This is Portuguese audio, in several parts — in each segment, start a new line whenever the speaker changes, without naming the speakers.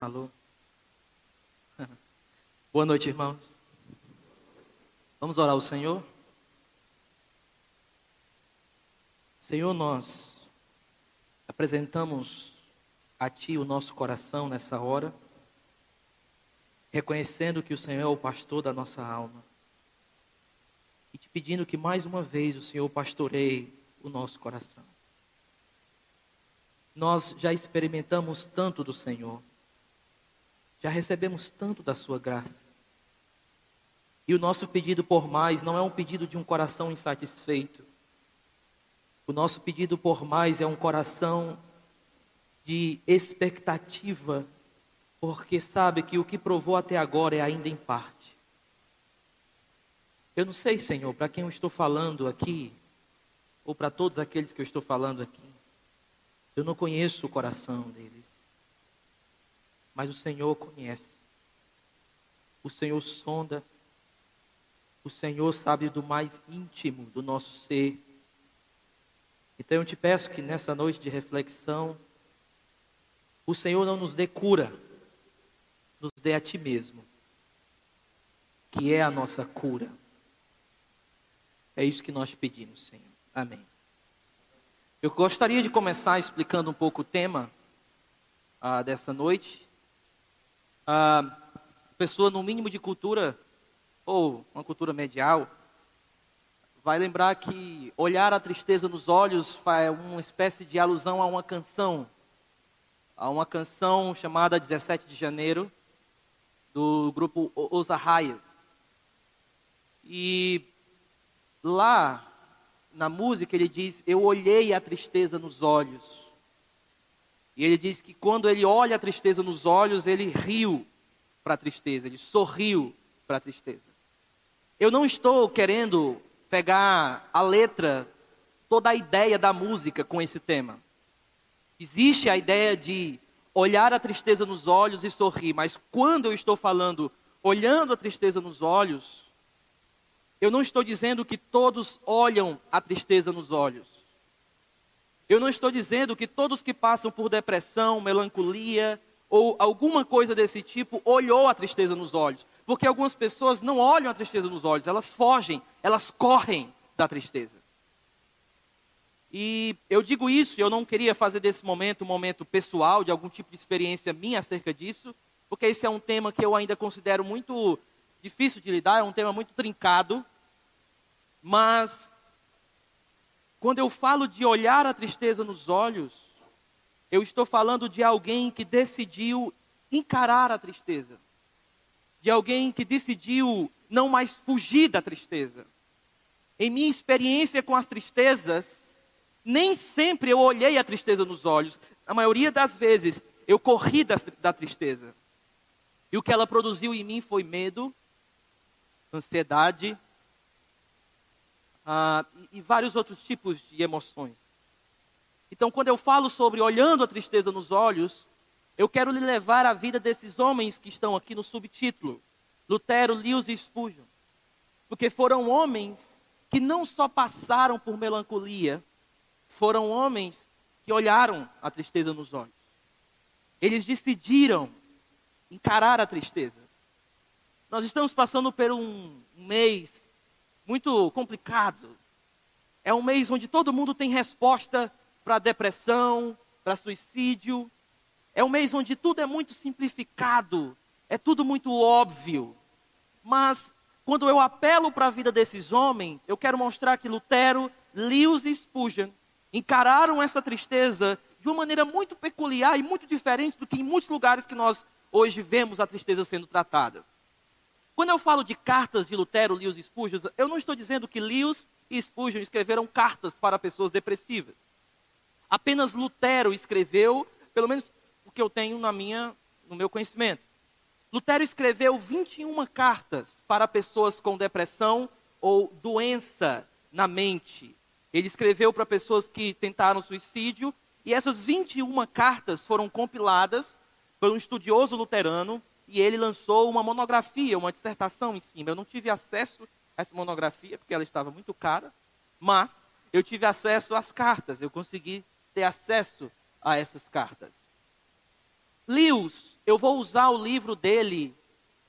Alô? Boa noite, irmãos. Vamos orar ao Senhor? Senhor, nós apresentamos a Ti o nosso coração nessa hora, reconhecendo que o Senhor é o pastor da nossa alma e te pedindo que mais uma vez o Senhor pastoreie o nosso coração. Nós já experimentamos tanto do Senhor, já recebemos tanto da Sua graça. E o nosso pedido por mais não é um pedido de um coração insatisfeito. O nosso pedido por mais é um coração de expectativa, porque sabe que o que provou até agora é ainda em parte. Eu não sei, Senhor, para quem eu estou falando aqui, ou para todos aqueles que eu estou falando aqui. Eu não conheço o coração deles mas o Senhor conhece. O Senhor sonda. O Senhor sabe do mais íntimo do nosso ser. Então eu te peço que nessa noite de reflexão, o Senhor não nos dê cura, nos dê a Ti mesmo, que é a nossa cura. É isso que nós pedimos, Senhor. Amém. Eu gostaria de começar explicando um pouco o tema ah, dessa noite a pessoa no mínimo de cultura, ou uma cultura medial, vai lembrar que olhar a tristeza nos olhos é uma espécie de alusão a uma canção, a uma canção chamada 17 de Janeiro, do grupo Os Arraias. E lá, na música, ele diz: Eu olhei a tristeza nos olhos. E ele diz que quando ele olha a tristeza nos olhos, ele riu para a tristeza, ele sorriu para a tristeza. Eu não estou querendo pegar a letra, toda a ideia da música com esse tema. Existe a ideia de olhar a tristeza nos olhos e sorrir, mas quando eu estou falando olhando a tristeza nos olhos, eu não estou dizendo que todos olham a tristeza nos olhos. Eu não estou dizendo que todos que passam por depressão, melancolia ou alguma coisa desse tipo olhou a tristeza nos olhos. Porque algumas pessoas não olham a tristeza nos olhos, elas fogem, elas correm da tristeza. E eu digo isso, eu não queria fazer desse momento um momento pessoal, de algum tipo de experiência minha acerca disso, porque esse é um tema que eu ainda considero muito difícil de lidar, é um tema muito trincado, mas quando eu falo de olhar a tristeza nos olhos, eu estou falando de alguém que decidiu encarar a tristeza, de alguém que decidiu não mais fugir da tristeza. Em minha experiência com as tristezas, nem sempre eu olhei a tristeza nos olhos, a maioria das vezes eu corri da, da tristeza. E o que ela produziu em mim foi medo, ansiedade, ah, e, e vários outros tipos de emoções. Então, quando eu falo sobre olhando a tristeza nos olhos, eu quero lhe levar a vida desses homens que estão aqui no subtítulo: Lutero, Lewis e Spurgeon. Porque foram homens que não só passaram por melancolia, foram homens que olharam a tristeza nos olhos. Eles decidiram encarar a tristeza. Nós estamos passando por um mês muito complicado. É um mês onde todo mundo tem resposta para depressão, para suicídio. É um mês onde tudo é muito simplificado, é tudo muito óbvio. Mas quando eu apelo para a vida desses homens, eu quero mostrar que Lutero, Lewis e Spurgeon encararam essa tristeza de uma maneira muito peculiar e muito diferente do que em muitos lugares que nós hoje vemos a tristeza sendo tratada. Quando eu falo de cartas de Lutero, Lewis e Spurgeon, eu não estou dizendo que Lewis e Spurgeon escreveram cartas para pessoas depressivas. Apenas Lutero escreveu, pelo menos o que eu tenho na minha, no meu conhecimento. Lutero escreveu 21 cartas para pessoas com depressão ou doença na mente. Ele escreveu para pessoas que tentaram suicídio, e essas 21 cartas foram compiladas por um estudioso luterano e ele lançou uma monografia, uma dissertação em cima. Eu não tive acesso a essa monografia, porque ela estava muito cara, mas eu tive acesso às cartas, eu consegui ter acesso a essas cartas. Lewis, eu vou usar o livro dele,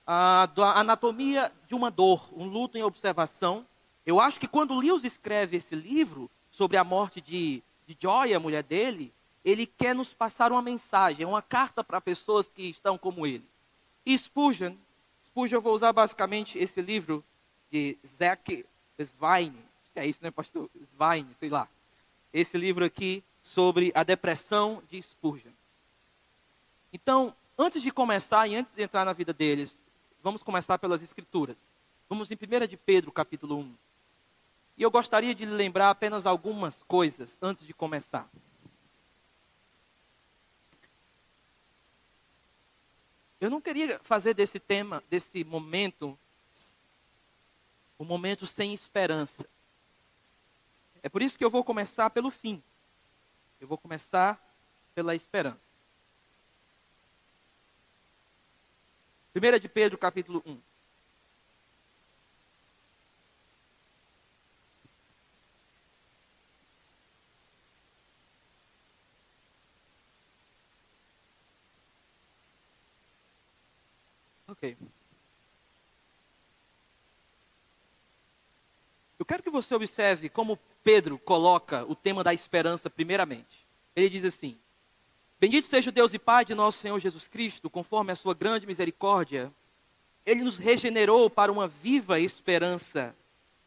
a da Anatomia de uma Dor, um luto em observação. Eu acho que quando Lewis escreve esse livro sobre a morte de, de Joy, a mulher dele, ele quer nos passar uma mensagem, uma carta para pessoas que estão como ele. E Spurgeon, Spurgeon eu vou usar basicamente esse livro de Zack Svein, é isso, né, pastor? Svein, sei lá. Esse livro aqui sobre a depressão de Spurgeon. Então, antes de começar e antes de entrar na vida deles, vamos começar pelas escrituras. Vamos em 1 de Pedro, capítulo 1. E eu gostaria de lembrar apenas algumas coisas antes de começar. Eu não queria fazer desse tema, desse momento, um momento sem esperança. É por isso que eu vou começar pelo fim. Eu vou começar pela esperança. 1 de Pedro, capítulo 1. Ok. Eu quero que você observe como Pedro coloca o tema da esperança primeiramente. Ele diz assim: Bendito seja o Deus e Pai de nosso Senhor Jesus Cristo, conforme a sua grande misericórdia, ele nos regenerou para uma viva esperança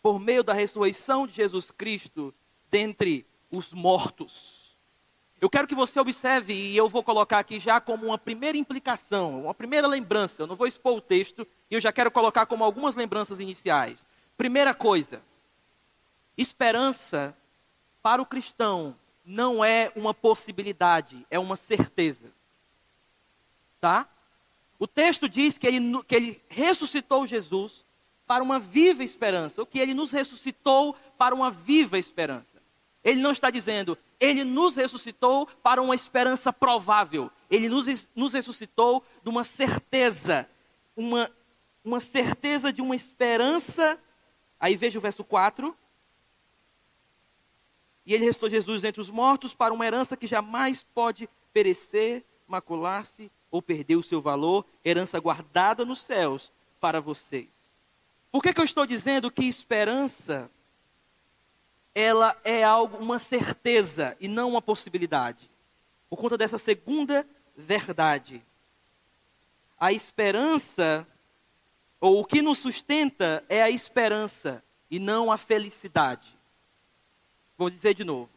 por meio da ressurreição de Jesus Cristo dentre os mortos eu quero que você observe, e eu vou colocar aqui já como uma primeira implicação, uma primeira lembrança. Eu não vou expor o texto, e eu já quero colocar como algumas lembranças iniciais. Primeira coisa, esperança para o cristão não é uma possibilidade, é uma certeza. Tá? O texto diz que ele, que ele ressuscitou Jesus para uma viva esperança, o que ele nos ressuscitou para uma viva esperança. Ele não está dizendo, ele nos ressuscitou para uma esperança provável. Ele nos, nos ressuscitou de uma certeza, uma, uma certeza de uma esperança. Aí veja o verso 4. E ele restou Jesus entre os mortos para uma herança que jamais pode perecer, macular-se ou perder o seu valor, herança guardada nos céus para vocês. Por que, que eu estou dizendo que esperança ela é algo, uma certeza e não uma possibilidade. Por conta dessa segunda verdade. A esperança, ou o que nos sustenta, é a esperança e não a felicidade. Vou dizer de novo.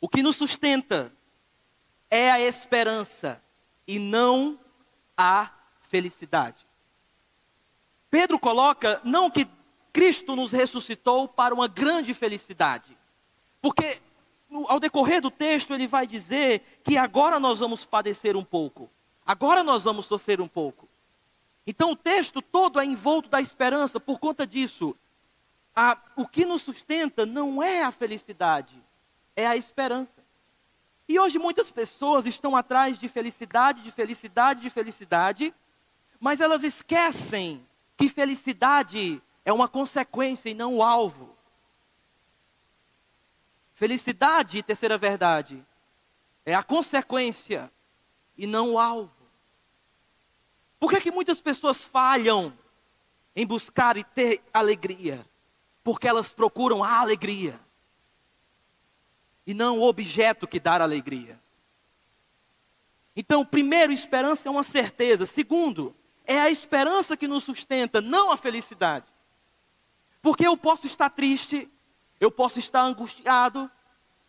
O que nos sustenta é a esperança e não a felicidade. Pedro coloca não que Cristo nos ressuscitou para uma grande felicidade. Porque ao decorrer do texto ele vai dizer que agora nós vamos padecer um pouco. Agora nós vamos sofrer um pouco. Então o texto todo é envolto da esperança por conta disso. A, o que nos sustenta não é a felicidade, é a esperança. E hoje muitas pessoas estão atrás de felicidade, de felicidade, de felicidade, mas elas esquecem que felicidade é uma consequência e não o alvo. Felicidade, terceira verdade, é a consequência e não o alvo. Por que, que muitas pessoas falham em buscar e ter alegria? Porque elas procuram a alegria e não o objeto que dá alegria. Então, primeiro, esperança é uma certeza. Segundo, é a esperança que nos sustenta, não a felicidade. Porque eu posso estar triste, eu posso estar angustiado,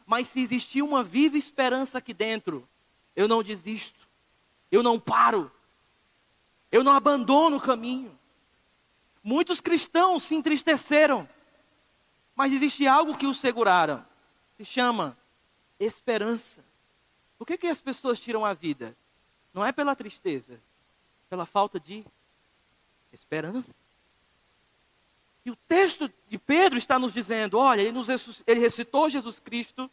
mas se existir uma viva esperança aqui dentro, eu não desisto, eu não paro, eu não abandono o caminho. Muitos cristãos se entristeceram, mas existe algo que os seguraram, se chama esperança. Por que, que as pessoas tiram a vida? Não é pela tristeza, pela falta de esperança. E o texto de Pedro está nos dizendo: olha, ele, nos, ele recitou Jesus Cristo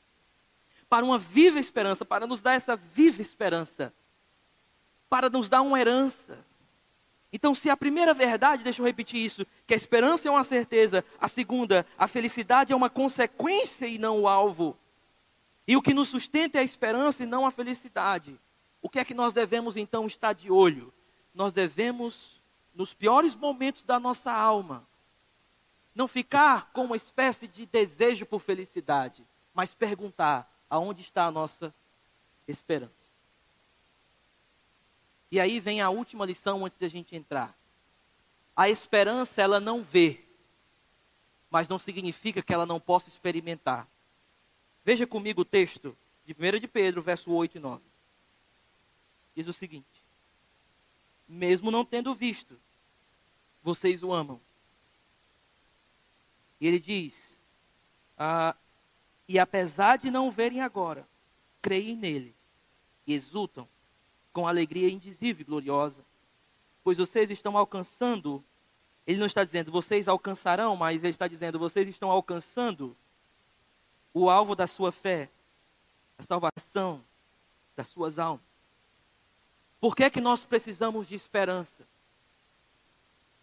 para uma viva esperança, para nos dar essa viva esperança, para nos dar uma herança. Então, se a primeira verdade, deixa eu repetir isso, que a esperança é uma certeza, a segunda, a felicidade é uma consequência e não o alvo. E o que nos sustenta é a esperança e não a felicidade. o que é que nós devemos então estar de olho? Nós devemos, nos piores momentos da nossa alma, não ficar com uma espécie de desejo por felicidade, mas perguntar aonde está a nossa esperança. E aí vem a última lição antes de a gente entrar. A esperança ela não vê, mas não significa que ela não possa experimentar. Veja comigo o texto de 1 de Pedro, verso 8 e 9. Diz o seguinte: Mesmo não tendo visto, vocês o amam. E ele diz: ah, E apesar de não verem agora, creem nele e exultam com alegria indizível e gloriosa, pois vocês estão alcançando. Ele não está dizendo vocês alcançarão, mas ele está dizendo vocês estão alcançando o alvo da sua fé, a salvação das suas almas. Por que é que nós precisamos de esperança?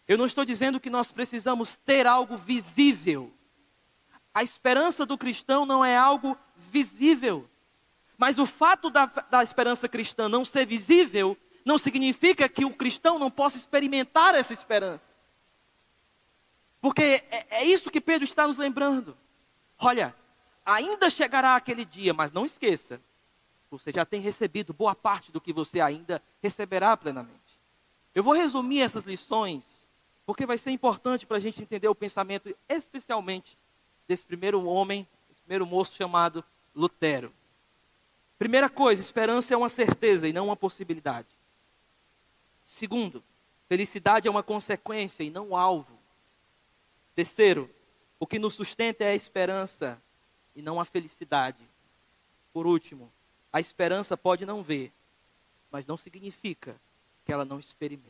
Eu não estou dizendo que nós precisamos ter algo visível. A esperança do cristão não é algo visível. Mas o fato da, da esperança cristã não ser visível não significa que o cristão não possa experimentar essa esperança. Porque é, é isso que Pedro está nos lembrando. Olha, ainda chegará aquele dia, mas não esqueça, você já tem recebido boa parte do que você ainda receberá plenamente. Eu vou resumir essas lições, porque vai ser importante para a gente entender o pensamento, especialmente desse primeiro homem, esse primeiro moço chamado Lutero. Primeira coisa, esperança é uma certeza e não uma possibilidade. Segundo, felicidade é uma consequência e não um alvo. Terceiro, o que nos sustenta é a esperança e não a felicidade. Por último, a esperança pode não ver, mas não significa que ela não experimenta.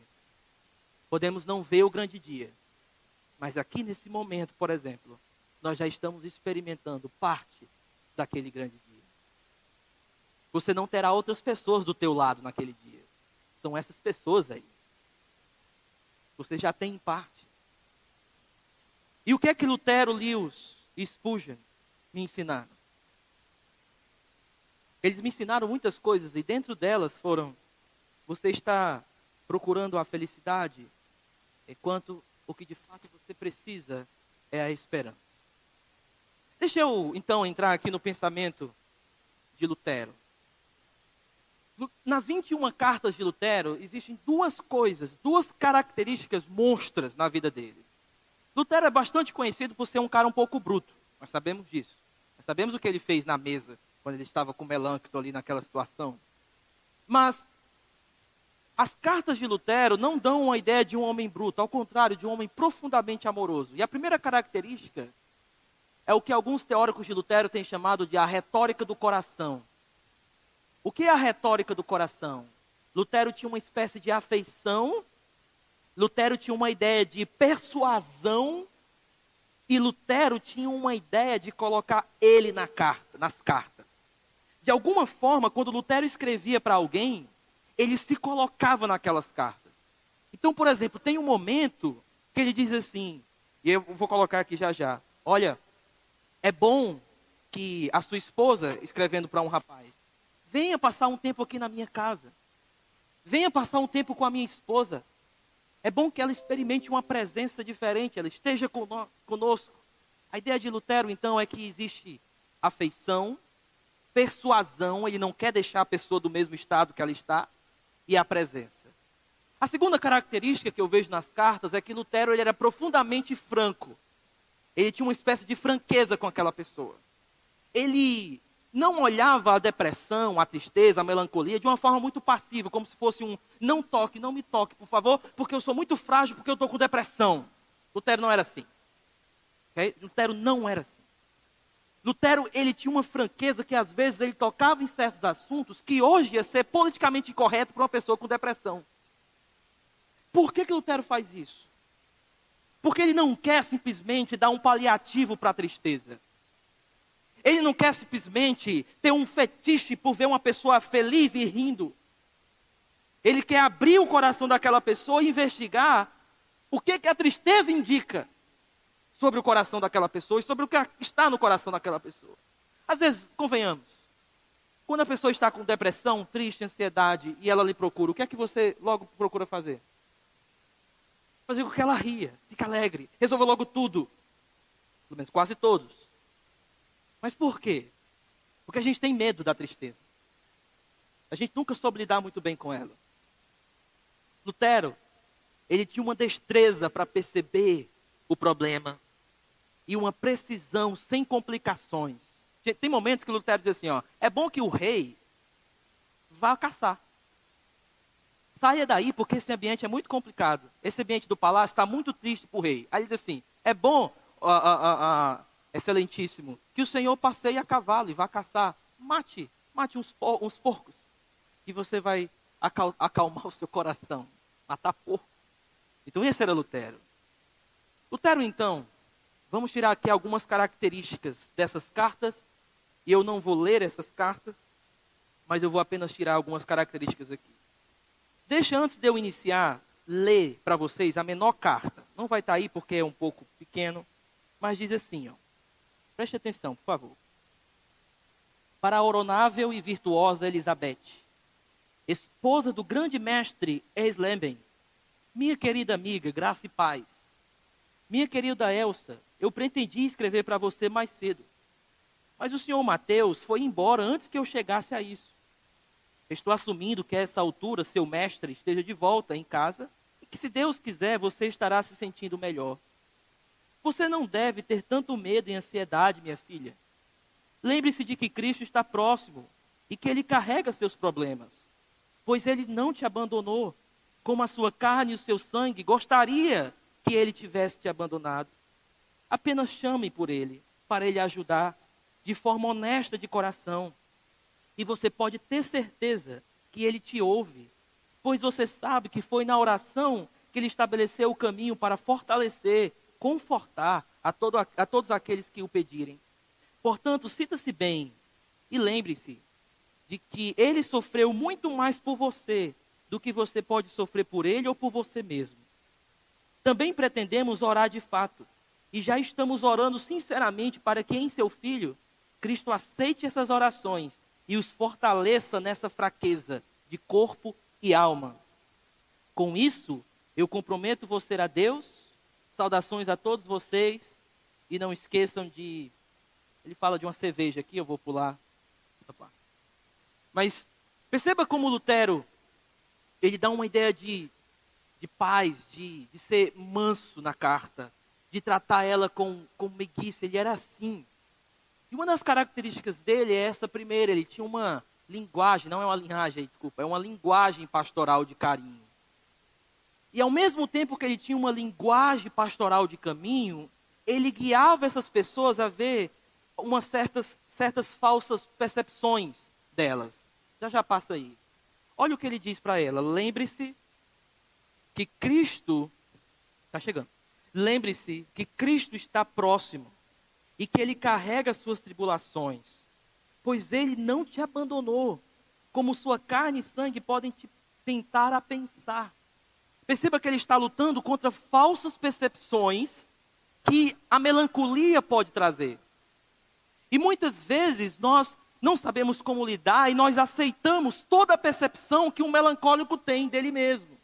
Podemos não ver o grande dia, mas aqui nesse momento, por exemplo, nós já estamos experimentando parte daquele grande dia. Você não terá outras pessoas do teu lado naquele dia. São essas pessoas aí. Você já tem parte. E o que é que Lutero, Lewis e Spurgeon me ensinaram? Eles me ensinaram muitas coisas e dentro delas foram: você está procurando a felicidade, enquanto o que de fato você precisa é a esperança. Deixa eu então entrar aqui no pensamento de Lutero nas 21 cartas de Lutero, existem duas coisas, duas características monstras na vida dele. Lutero é bastante conhecido por ser um cara um pouco bruto, nós sabemos disso. Nós sabemos o que ele fez na mesa, quando ele estava com Melancto ali naquela situação. Mas as cartas de Lutero não dão uma ideia de um homem bruto, ao contrário, de um homem profundamente amoroso. E a primeira característica é o que alguns teóricos de Lutero têm chamado de a retórica do coração. O que é a retórica do coração? Lutero tinha uma espécie de afeição, Lutero tinha uma ideia de persuasão, e Lutero tinha uma ideia de colocar ele na carta, nas cartas. De alguma forma, quando Lutero escrevia para alguém, ele se colocava naquelas cartas. Então, por exemplo, tem um momento que ele diz assim, e eu vou colocar aqui já já: Olha, é bom que a sua esposa, escrevendo para um rapaz, Venha passar um tempo aqui na minha casa. Venha passar um tempo com a minha esposa. É bom que ela experimente uma presença diferente, ela esteja conosco. A ideia de Lutero, então, é que existe afeição, persuasão, ele não quer deixar a pessoa do mesmo estado que ela está, e a presença. A segunda característica que eu vejo nas cartas é que Lutero ele era profundamente franco. Ele tinha uma espécie de franqueza com aquela pessoa. Ele não olhava a depressão, a tristeza, a melancolia de uma forma muito passiva, como se fosse um não toque, não me toque, por favor, porque eu sou muito frágil, porque eu estou com depressão. Lutero não era assim. Okay? Lutero não era assim. Lutero, ele tinha uma franqueza que às vezes ele tocava em certos assuntos que hoje ia ser politicamente incorreto para uma pessoa com depressão. Por que, que Lutero faz isso? Porque ele não quer simplesmente dar um paliativo para a tristeza. Ele não quer simplesmente ter um fetiche por ver uma pessoa feliz e rindo. Ele quer abrir o coração daquela pessoa e investigar o que, que a tristeza indica sobre o coração daquela pessoa e sobre o que está no coração daquela pessoa. Às vezes, convenhamos, Quando a pessoa está com depressão, triste, ansiedade e ela lhe procura, o que é que você logo procura fazer? Fazer com que ela ria, fique alegre, resolva logo tudo. Pelo menos quase todos. Mas por quê? Porque a gente tem medo da tristeza. A gente nunca soube lidar muito bem com ela. Lutero, ele tinha uma destreza para perceber o problema e uma precisão sem complicações. Tem momentos que Lutero diz assim, ó, é bom que o rei vá caçar. Saia daí porque esse ambiente é muito complicado. Esse ambiente do palácio está muito triste para o rei. Aí ele diz assim, é bom, ó, excelentíssimo, que o senhor passeie a cavalo e vá caçar. Mate, mate uns, uns porcos. E você vai acalmar o seu coração. Matar porco. Então esse era Lutero. Lutero, então, vamos tirar aqui algumas características dessas cartas. E eu não vou ler essas cartas, mas eu vou apenas tirar algumas características aqui. Deixa antes de eu iniciar, ler para vocês a menor carta. Não vai estar tá aí porque é um pouco pequeno, mas diz assim, ó. Preste atenção, por favor. Para a oronável e virtuosa Elizabeth, esposa do grande mestre Esleben, minha querida amiga, graça e paz. Minha querida Elsa, eu pretendi escrever para você mais cedo. Mas o senhor Mateus foi embora antes que eu chegasse a isso. Estou assumindo que a essa altura seu mestre esteja de volta em casa e que, se Deus quiser, você estará se sentindo melhor. Você não deve ter tanto medo e ansiedade, minha filha. Lembre-se de que Cristo está próximo e que Ele carrega seus problemas, pois Ele não te abandonou, como a sua carne e o seu sangue gostaria que Ele tivesse te abandonado. Apenas chame por Ele, para Ele ajudar, de forma honesta de coração e você pode ter certeza que ele te ouve, pois você sabe que foi na oração que ele estabeleceu o caminho para fortalecer, confortar a, todo, a todos aqueles que o pedirem. Portanto, sinta-se bem e lembre-se de que ele sofreu muito mais por você do que você pode sofrer por ele ou por você mesmo. Também pretendemos orar de fato e já estamos orando sinceramente para que em seu filho Cristo aceite essas orações e os fortaleça nessa fraqueza de corpo e alma. Com isso, eu comprometo você a Deus. Saudações a todos vocês. E não esqueçam de. Ele fala de uma cerveja aqui, eu vou pular. Mas perceba como Lutero ele dá uma ideia de, de paz, de, de ser manso na carta, de tratar ela com, com meiguice. Ele era assim. E uma das características dele é essa primeira, ele tinha uma linguagem, não é uma linhagem, desculpa, é uma linguagem pastoral de carinho. E ao mesmo tempo que ele tinha uma linguagem pastoral de caminho, ele guiava essas pessoas a ver umas certas, certas falsas percepções delas. Já já passa aí. Olha o que ele diz para ela. Lembre-se que Cristo está chegando. Lembre-se que Cristo está próximo e que ele carrega suas tribulações, pois ele não te abandonou, como sua carne e sangue podem te tentar a pensar. Perceba que ele está lutando contra falsas percepções que a melancolia pode trazer. E muitas vezes nós não sabemos como lidar e nós aceitamos toda a percepção que um melancólico tem dele mesmo.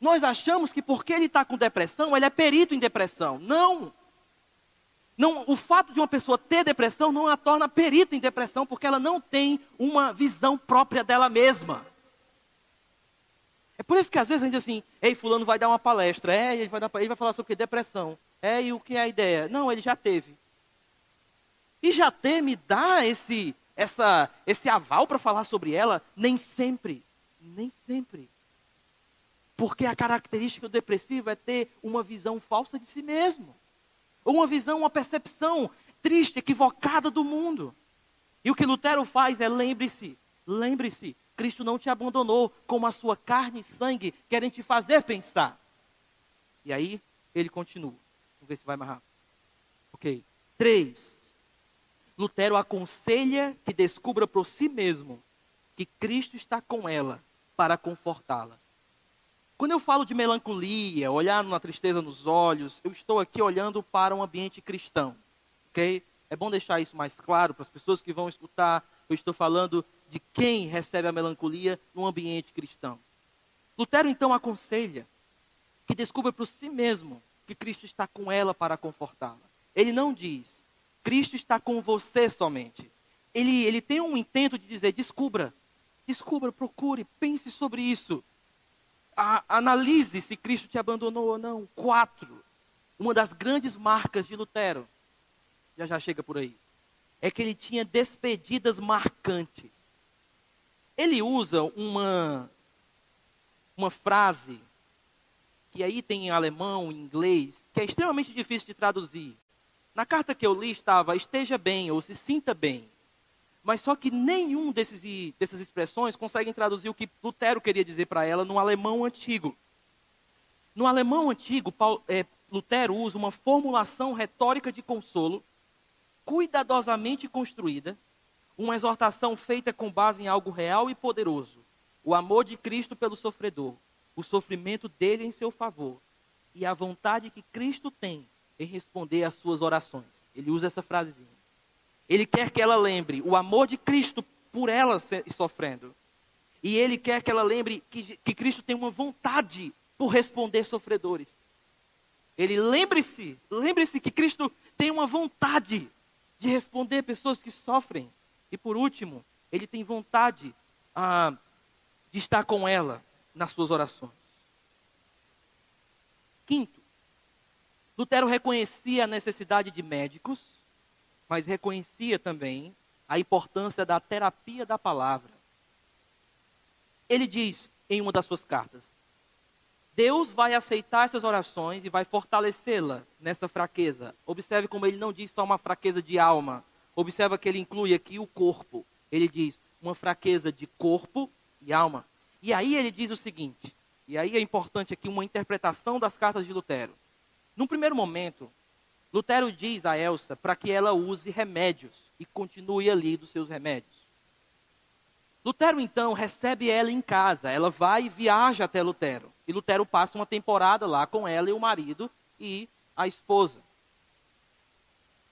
Nós achamos que porque ele está com depressão, ele é perito em depressão. Não! Não, o fato de uma pessoa ter depressão não a torna perita em depressão, porque ela não tem uma visão própria dela mesma. É por isso que às vezes a gente diz assim, ei, fulano vai dar uma palestra, é, ele vai, dar, ele vai falar sobre o que? Depressão. É, e o que é a ideia? Não, ele já teve. E já ter me dá esse, essa, esse aval para falar sobre ela? Nem sempre. Nem sempre. Porque a característica do depressivo é ter uma visão falsa de si mesmo ou uma visão, uma percepção triste, equivocada do mundo. E o que Lutero faz é lembre-se, lembre-se, Cristo não te abandonou como a sua carne e sangue querem te fazer pensar. E aí ele continua. Vamos ver se vai mais rápido. Ok. Três. Lutero aconselha que descubra por si mesmo que Cristo está com ela para confortá-la. Quando eu falo de melancolia, olhar na tristeza nos olhos, eu estou aqui olhando para um ambiente cristão, ok? É bom deixar isso mais claro para as pessoas que vão escutar eu estou falando de quem recebe a melancolia no ambiente cristão. Lutero então aconselha que descubra por si mesmo que Cristo está com ela para confortá-la. Ele não diz, Cristo está com você somente. Ele, ele tem um intento de dizer, descubra, descubra, procure, pense sobre isso. A, analise se Cristo te abandonou ou não. Quatro, uma das grandes marcas de Lutero, já já chega por aí, é que ele tinha despedidas marcantes. Ele usa uma, uma frase que aí tem em alemão, em inglês, que é extremamente difícil de traduzir. Na carta que eu li estava esteja bem ou se sinta bem. Mas só que nenhum desses, dessas expressões conseguem traduzir o que Lutero queria dizer para ela no alemão antigo. No alemão antigo, Paulo, é, Lutero usa uma formulação retórica de consolo, cuidadosamente construída, uma exortação feita com base em algo real e poderoso, o amor de Cristo pelo sofredor, o sofrimento dele em seu favor e a vontade que Cristo tem em responder às suas orações. Ele usa essa frasezinha. Ele quer que ela lembre o amor de Cristo por ela sofrendo. E ele quer que ela lembre que, que Cristo tem uma vontade por responder sofredores. Ele lembre-se, lembre-se que Cristo tem uma vontade de responder pessoas que sofrem. E por último, ele tem vontade ah, de estar com ela nas suas orações. Quinto, Lutero reconhecia a necessidade de médicos, mas reconhecia também a importância da terapia da palavra. Ele diz em uma das suas cartas: Deus vai aceitar essas orações e vai fortalecê-la nessa fraqueza. Observe como ele não diz só uma fraqueza de alma. Observa que ele inclui aqui o corpo. Ele diz uma fraqueza de corpo e alma. E aí ele diz o seguinte, e aí é importante aqui uma interpretação das cartas de Lutero. Num primeiro momento, Lutero diz a Elsa para que ela use remédios e continue ali dos seus remédios. Lutero então recebe ela em casa, ela vai e viaja até Lutero. E Lutero passa uma temporada lá com ela e o marido e a esposa.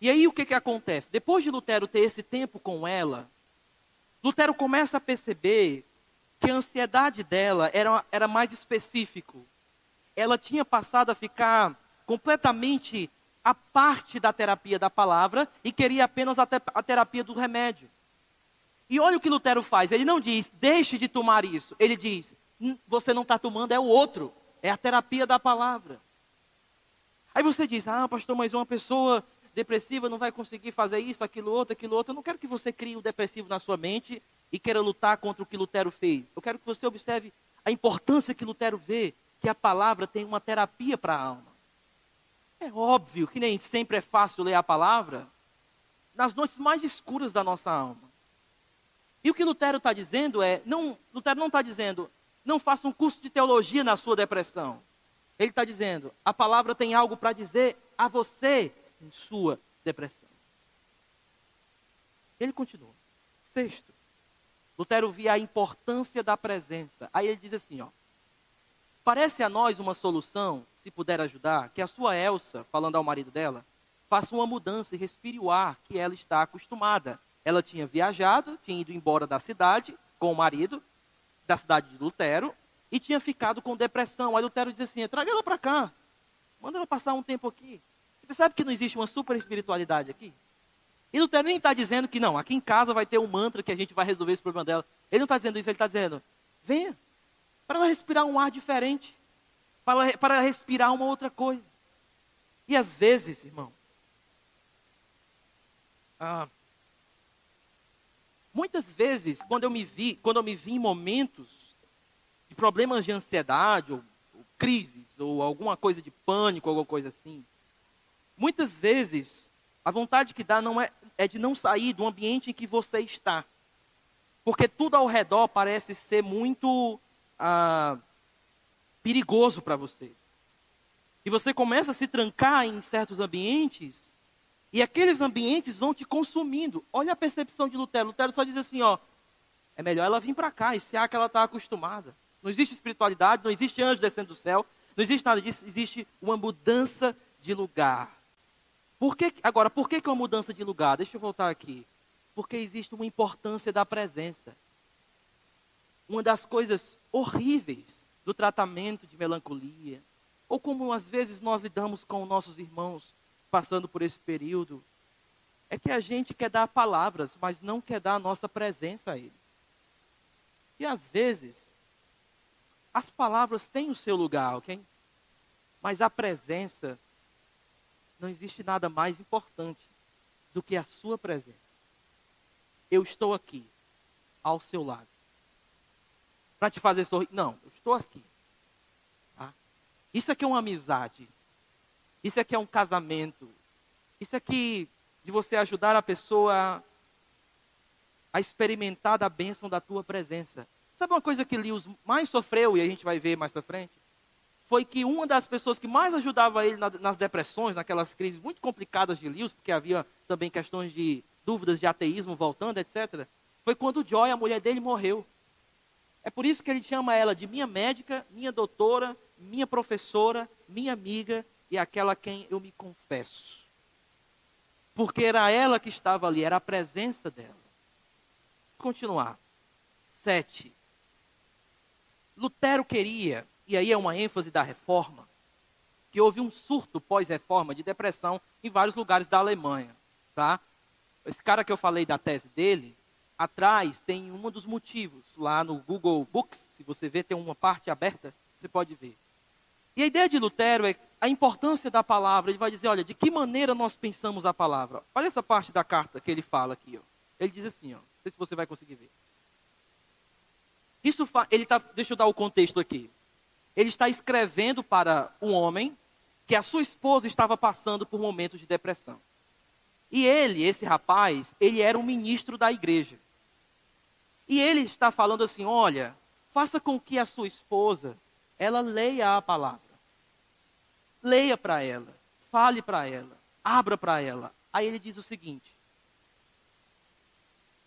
E aí o que, que acontece? Depois de Lutero ter esse tempo com ela, Lutero começa a perceber que a ansiedade dela era, era mais específico. Ela tinha passado a ficar completamente a parte da terapia da palavra e queria apenas a, te, a terapia do remédio. E olha o que Lutero faz. Ele não diz, deixe de tomar isso. Ele diz, você não está tomando, é o outro. É a terapia da palavra. Aí você diz, ah, pastor, mas uma pessoa depressiva não vai conseguir fazer isso, aquilo outro, aquilo outro. Eu não quero que você crie o depressivo na sua mente e queira lutar contra o que Lutero fez. Eu quero que você observe a importância que Lutero vê que a palavra tem uma terapia para a alma. É óbvio que nem sempre é fácil ler a palavra nas noites mais escuras da nossa alma. E o que Lutero está dizendo é, não, Lutero não está dizendo, não faça um curso de teologia na sua depressão. Ele está dizendo, a palavra tem algo para dizer a você em sua depressão. Ele continua. Sexto, Lutero via a importância da presença. Aí ele diz assim, ó. Parece a nós uma solução, se puder ajudar, que a sua Elsa, falando ao marido dela, faça uma mudança e respire o ar que ela está acostumada. Ela tinha viajado, tinha ido embora da cidade com o marido, da cidade de Lutero, e tinha ficado com depressão. Aí Lutero diz assim: traga ela para cá, manda ela passar um tempo aqui. Você percebe que não existe uma super espiritualidade aqui? E Lutero nem está dizendo que não, aqui em casa vai ter um mantra que a gente vai resolver esse problema dela. Ele não está dizendo isso, ele está dizendo, venha, para ela respirar um ar diferente, para ela, respirar uma outra coisa. E às vezes, irmão, ah, muitas vezes, quando eu me vi, quando eu me vi em momentos de problemas de ansiedade, ou, ou crises, ou alguma coisa de pânico, alguma coisa assim, muitas vezes a vontade que dá não é, é de não sair do ambiente em que você está. Porque tudo ao redor parece ser muito ah, perigoso para você. E você começa a se trancar em certos ambientes, e aqueles ambientes vão te consumindo. Olha a percepção de Lutero. Lutero só diz assim: ó, é melhor ela vir para cá, esse ar que ela está acostumada. Não existe espiritualidade, não existe anjo descendo do céu, não existe nada disso, existe uma mudança de lugar. Por que, agora, por que, que uma mudança de lugar? Deixa eu voltar aqui. Porque existe uma importância da presença. Uma das coisas horríveis do tratamento de melancolia, ou como às vezes nós lidamos com nossos irmãos passando por esse período, é que a gente quer dar palavras, mas não quer dar a nossa presença a eles. E às vezes, as palavras têm o seu lugar, ok? Mas a presença, não existe nada mais importante do que a sua presença. Eu estou aqui, ao seu lado. Para te fazer sorrir. Não, eu estou aqui. Tá? Isso aqui é uma amizade. Isso aqui é um casamento. Isso aqui de você ajudar a pessoa a experimentar da bênção da tua presença. Sabe uma coisa que Lewis mais sofreu, e a gente vai ver mais para frente? Foi que uma das pessoas que mais ajudava ele nas depressões, naquelas crises muito complicadas de Lewis, porque havia também questões de dúvidas de ateísmo voltando, etc., foi quando Joy, a mulher dele, morreu. É por isso que ele chama ela de minha médica, minha doutora, minha professora, minha amiga e aquela a quem eu me confesso. Porque era ela que estava ali, era a presença dela. Vamos continuar. Sete. Lutero queria, e aí é uma ênfase da reforma, que houve um surto pós-reforma de depressão em vários lugares da Alemanha. Tá? Esse cara que eu falei da tese dele, atrás tem um dos motivos. Lá no Google Books, se você ver, tem uma parte aberta, você pode ver. E a ideia de Lutero é a importância da palavra. Ele vai dizer, olha, de que maneira nós pensamos a palavra. Olha essa parte da carta que ele fala aqui. Ó. Ele diz assim, ó, não sei se você vai conseguir ver. Isso ele tá, deixa eu dar o contexto aqui. Ele está escrevendo para um homem que a sua esposa estava passando por momentos de depressão. E ele, esse rapaz, ele era um ministro da igreja. E ele está falando assim: olha, faça com que a sua esposa ela leia a palavra. Leia para ela, fale para ela, abra para ela. Aí ele diz o seguinte: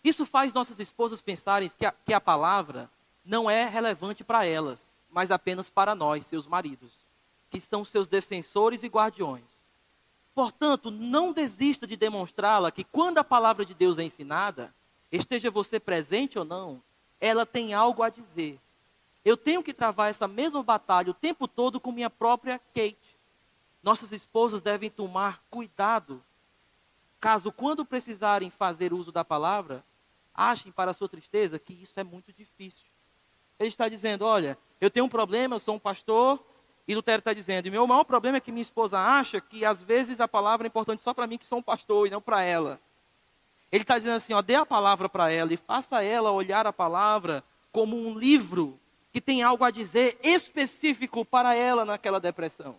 Isso faz nossas esposas pensarem que a, que a palavra não é relevante para elas, mas apenas para nós, seus maridos, que são seus defensores e guardiões. Portanto, não desista de demonstrá-la que quando a palavra de Deus é ensinada, esteja você presente ou não, ela tem algo a dizer eu tenho que travar essa mesma batalha o tempo todo com minha própria Kate. Nossas esposas devem tomar cuidado, caso quando precisarem fazer uso da palavra, achem para sua tristeza que isso é muito difícil. Ele está dizendo: olha, eu tenho um problema, eu sou um pastor, e Lutero está dizendo: e meu maior problema é que minha esposa acha que às vezes a palavra é importante só para mim, que sou um pastor, e não para ela. Ele está dizendo assim: ó, dê a palavra para ela e faça ela olhar a palavra como um livro que tem algo a dizer específico para ela naquela depressão.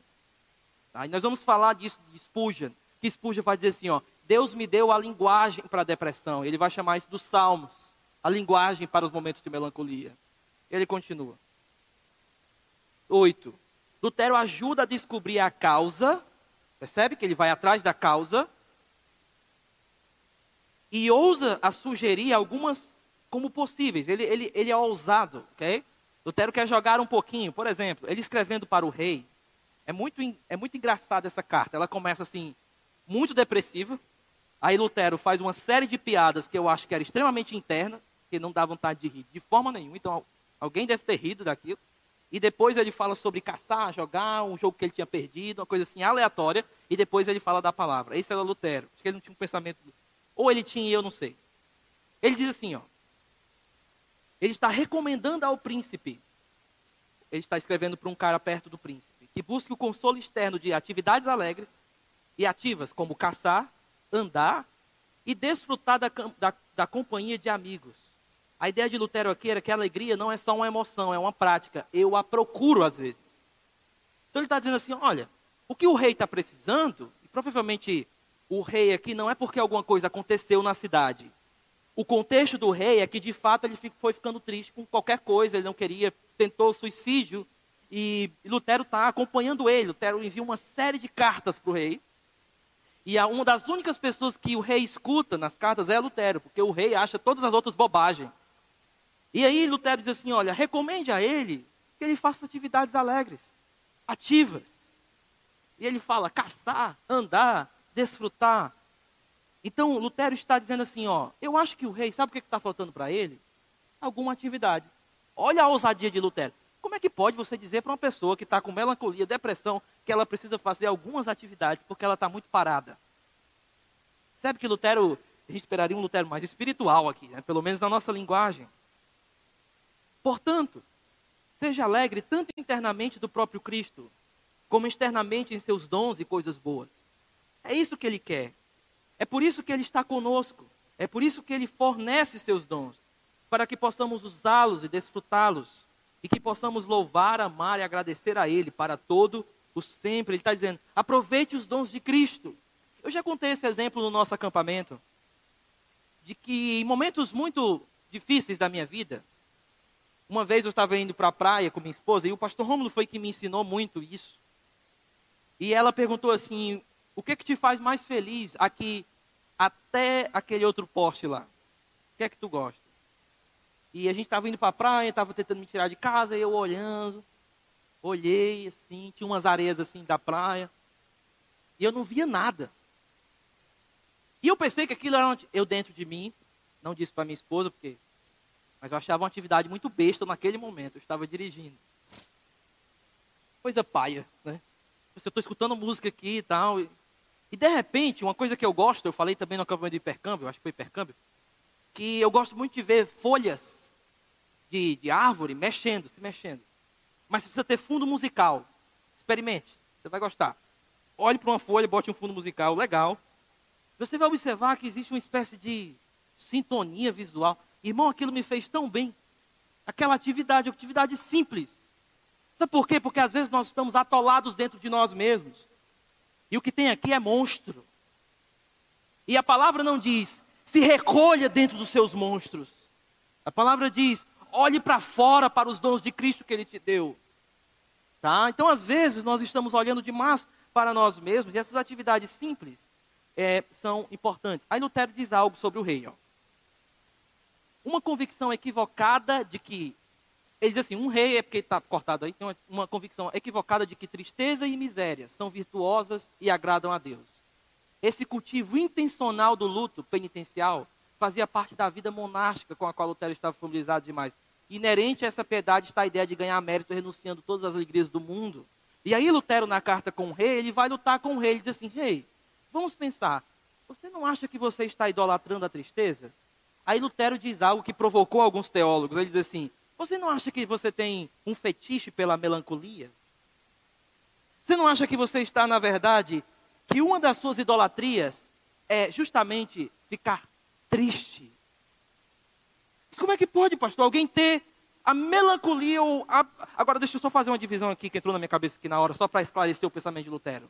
Tá? E nós vamos falar disso de Spurgeon, que Spurgeon vai dizer assim, ó, Deus me deu a linguagem para a depressão. Ele vai chamar isso dos salmos, a linguagem para os momentos de melancolia. Ele continua. Oito. Lutero ajuda a descobrir a causa, percebe que ele vai atrás da causa, e ousa a sugerir algumas como possíveis. Ele, ele, ele é ousado, ok? Lutero quer jogar um pouquinho, por exemplo, ele escrevendo para o rei. É muito, é muito engraçada essa carta. Ela começa assim, muito depressiva. Aí Lutero faz uma série de piadas que eu acho que era extremamente interna, que não dá vontade de rir de forma nenhuma. Então, alguém deve ter rido daquilo. E depois ele fala sobre caçar, jogar, um jogo que ele tinha perdido, uma coisa assim aleatória. E depois ele fala da palavra. Esse era Lutero. Acho que ele não tinha um pensamento. Ou ele tinha, eu não sei. Ele diz assim, ó. Ele está recomendando ao príncipe, ele está escrevendo para um cara perto do príncipe, que busque o consolo externo de atividades alegres e ativas, como caçar, andar e desfrutar da, da, da companhia de amigos. A ideia de Lutero aqui era que a alegria não é só uma emoção, é uma prática. Eu a procuro às vezes. Então ele está dizendo assim: olha, o que o rei está precisando, e provavelmente o rei aqui não é porque alguma coisa aconteceu na cidade, o contexto do rei é que, de fato, ele foi ficando triste com qualquer coisa, ele não queria, tentou suicídio, e Lutero está acompanhando ele. Lutero envia uma série de cartas para o rei. E uma das únicas pessoas que o rei escuta nas cartas é Lutero, porque o rei acha todas as outras bobagem. E aí Lutero diz assim: olha, recomende a ele que ele faça atividades alegres, ativas. E ele fala: caçar, andar, desfrutar. Então, Lutero está dizendo assim, ó, eu acho que o rei, sabe o que está faltando para ele? Alguma atividade. Olha a ousadia de Lutero. Como é que pode você dizer para uma pessoa que está com melancolia, depressão, que ela precisa fazer algumas atividades porque ela está muito parada? Sabe que Lutero, a gente esperaria um Lutero mais espiritual aqui, né? pelo menos na nossa linguagem. Portanto, seja alegre tanto internamente do próprio Cristo, como externamente em seus dons e coisas boas. É isso que ele quer. É por isso que ele está conosco. É por isso que ele fornece seus dons, para que possamos usá-los e desfrutá-los e que possamos louvar, amar e agradecer a Ele para todo o sempre. Ele está dizendo: aproveite os dons de Cristo. Eu já contei esse exemplo no nosso acampamento, de que em momentos muito difíceis da minha vida, uma vez eu estava indo para a praia com minha esposa e o pastor Rômulo foi que me ensinou muito isso. E ela perguntou assim: o que é que te faz mais feliz aqui até aquele outro poste lá? O que é que tu gosta? E a gente estava indo para a praia, estava tentando me tirar de casa, eu olhando, olhei assim, tinha umas areias assim da praia, e eu não via nada. E eu pensei que aquilo era eu dentro de mim, não disse para minha esposa, porque, mas eu achava uma atividade muito besta naquele momento, eu estava dirigindo. Coisa paia, né? Eu estou escutando música aqui e tal, e, e de repente, uma coisa que eu gosto, eu falei também no acampamento de hipercâmbio, acho que foi hipercâmbio, que eu gosto muito de ver folhas de, de árvore mexendo, se mexendo. Mas você precisa ter fundo musical. Experimente, você vai gostar. Olhe para uma folha, bote um fundo musical legal. Você vai observar que existe uma espécie de sintonia visual. Irmão, aquilo me fez tão bem. Aquela atividade, atividade simples. Sabe por quê? Porque às vezes nós estamos atolados dentro de nós mesmos. E o que tem aqui é monstro. E a palavra não diz, se recolha dentro dos seus monstros. A palavra diz, olhe para fora para os dons de Cristo que Ele te deu. Tá? Então, às vezes, nós estamos olhando demais para nós mesmos, e essas atividades simples é, são importantes. Aí Lutero diz algo sobre o rei. Ó. Uma convicção equivocada de que. Ele diz assim: um rei, é porque está cortado aí, tem uma, uma convicção equivocada de que tristeza e miséria são virtuosas e agradam a Deus. Esse cultivo intencional do luto penitencial fazia parte da vida monástica com a qual Lutero estava familiarizado demais. Inerente a essa piedade está a ideia de ganhar mérito renunciando todas as alegrias do mundo. E aí Lutero, na carta com o rei, ele vai lutar com o rei. Ele diz assim, rei, vamos pensar, você não acha que você está idolatrando a tristeza? Aí Lutero diz algo que provocou alguns teólogos. Ele diz assim, você não acha que você tem um fetiche pela melancolia? Você não acha que você está, na verdade, que uma das suas idolatrias é justamente ficar triste. Mas como é que pode, pastor, alguém ter a melancolia ou a... Agora deixa eu só fazer uma divisão aqui que entrou na minha cabeça aqui na hora, só para esclarecer o pensamento de Lutero.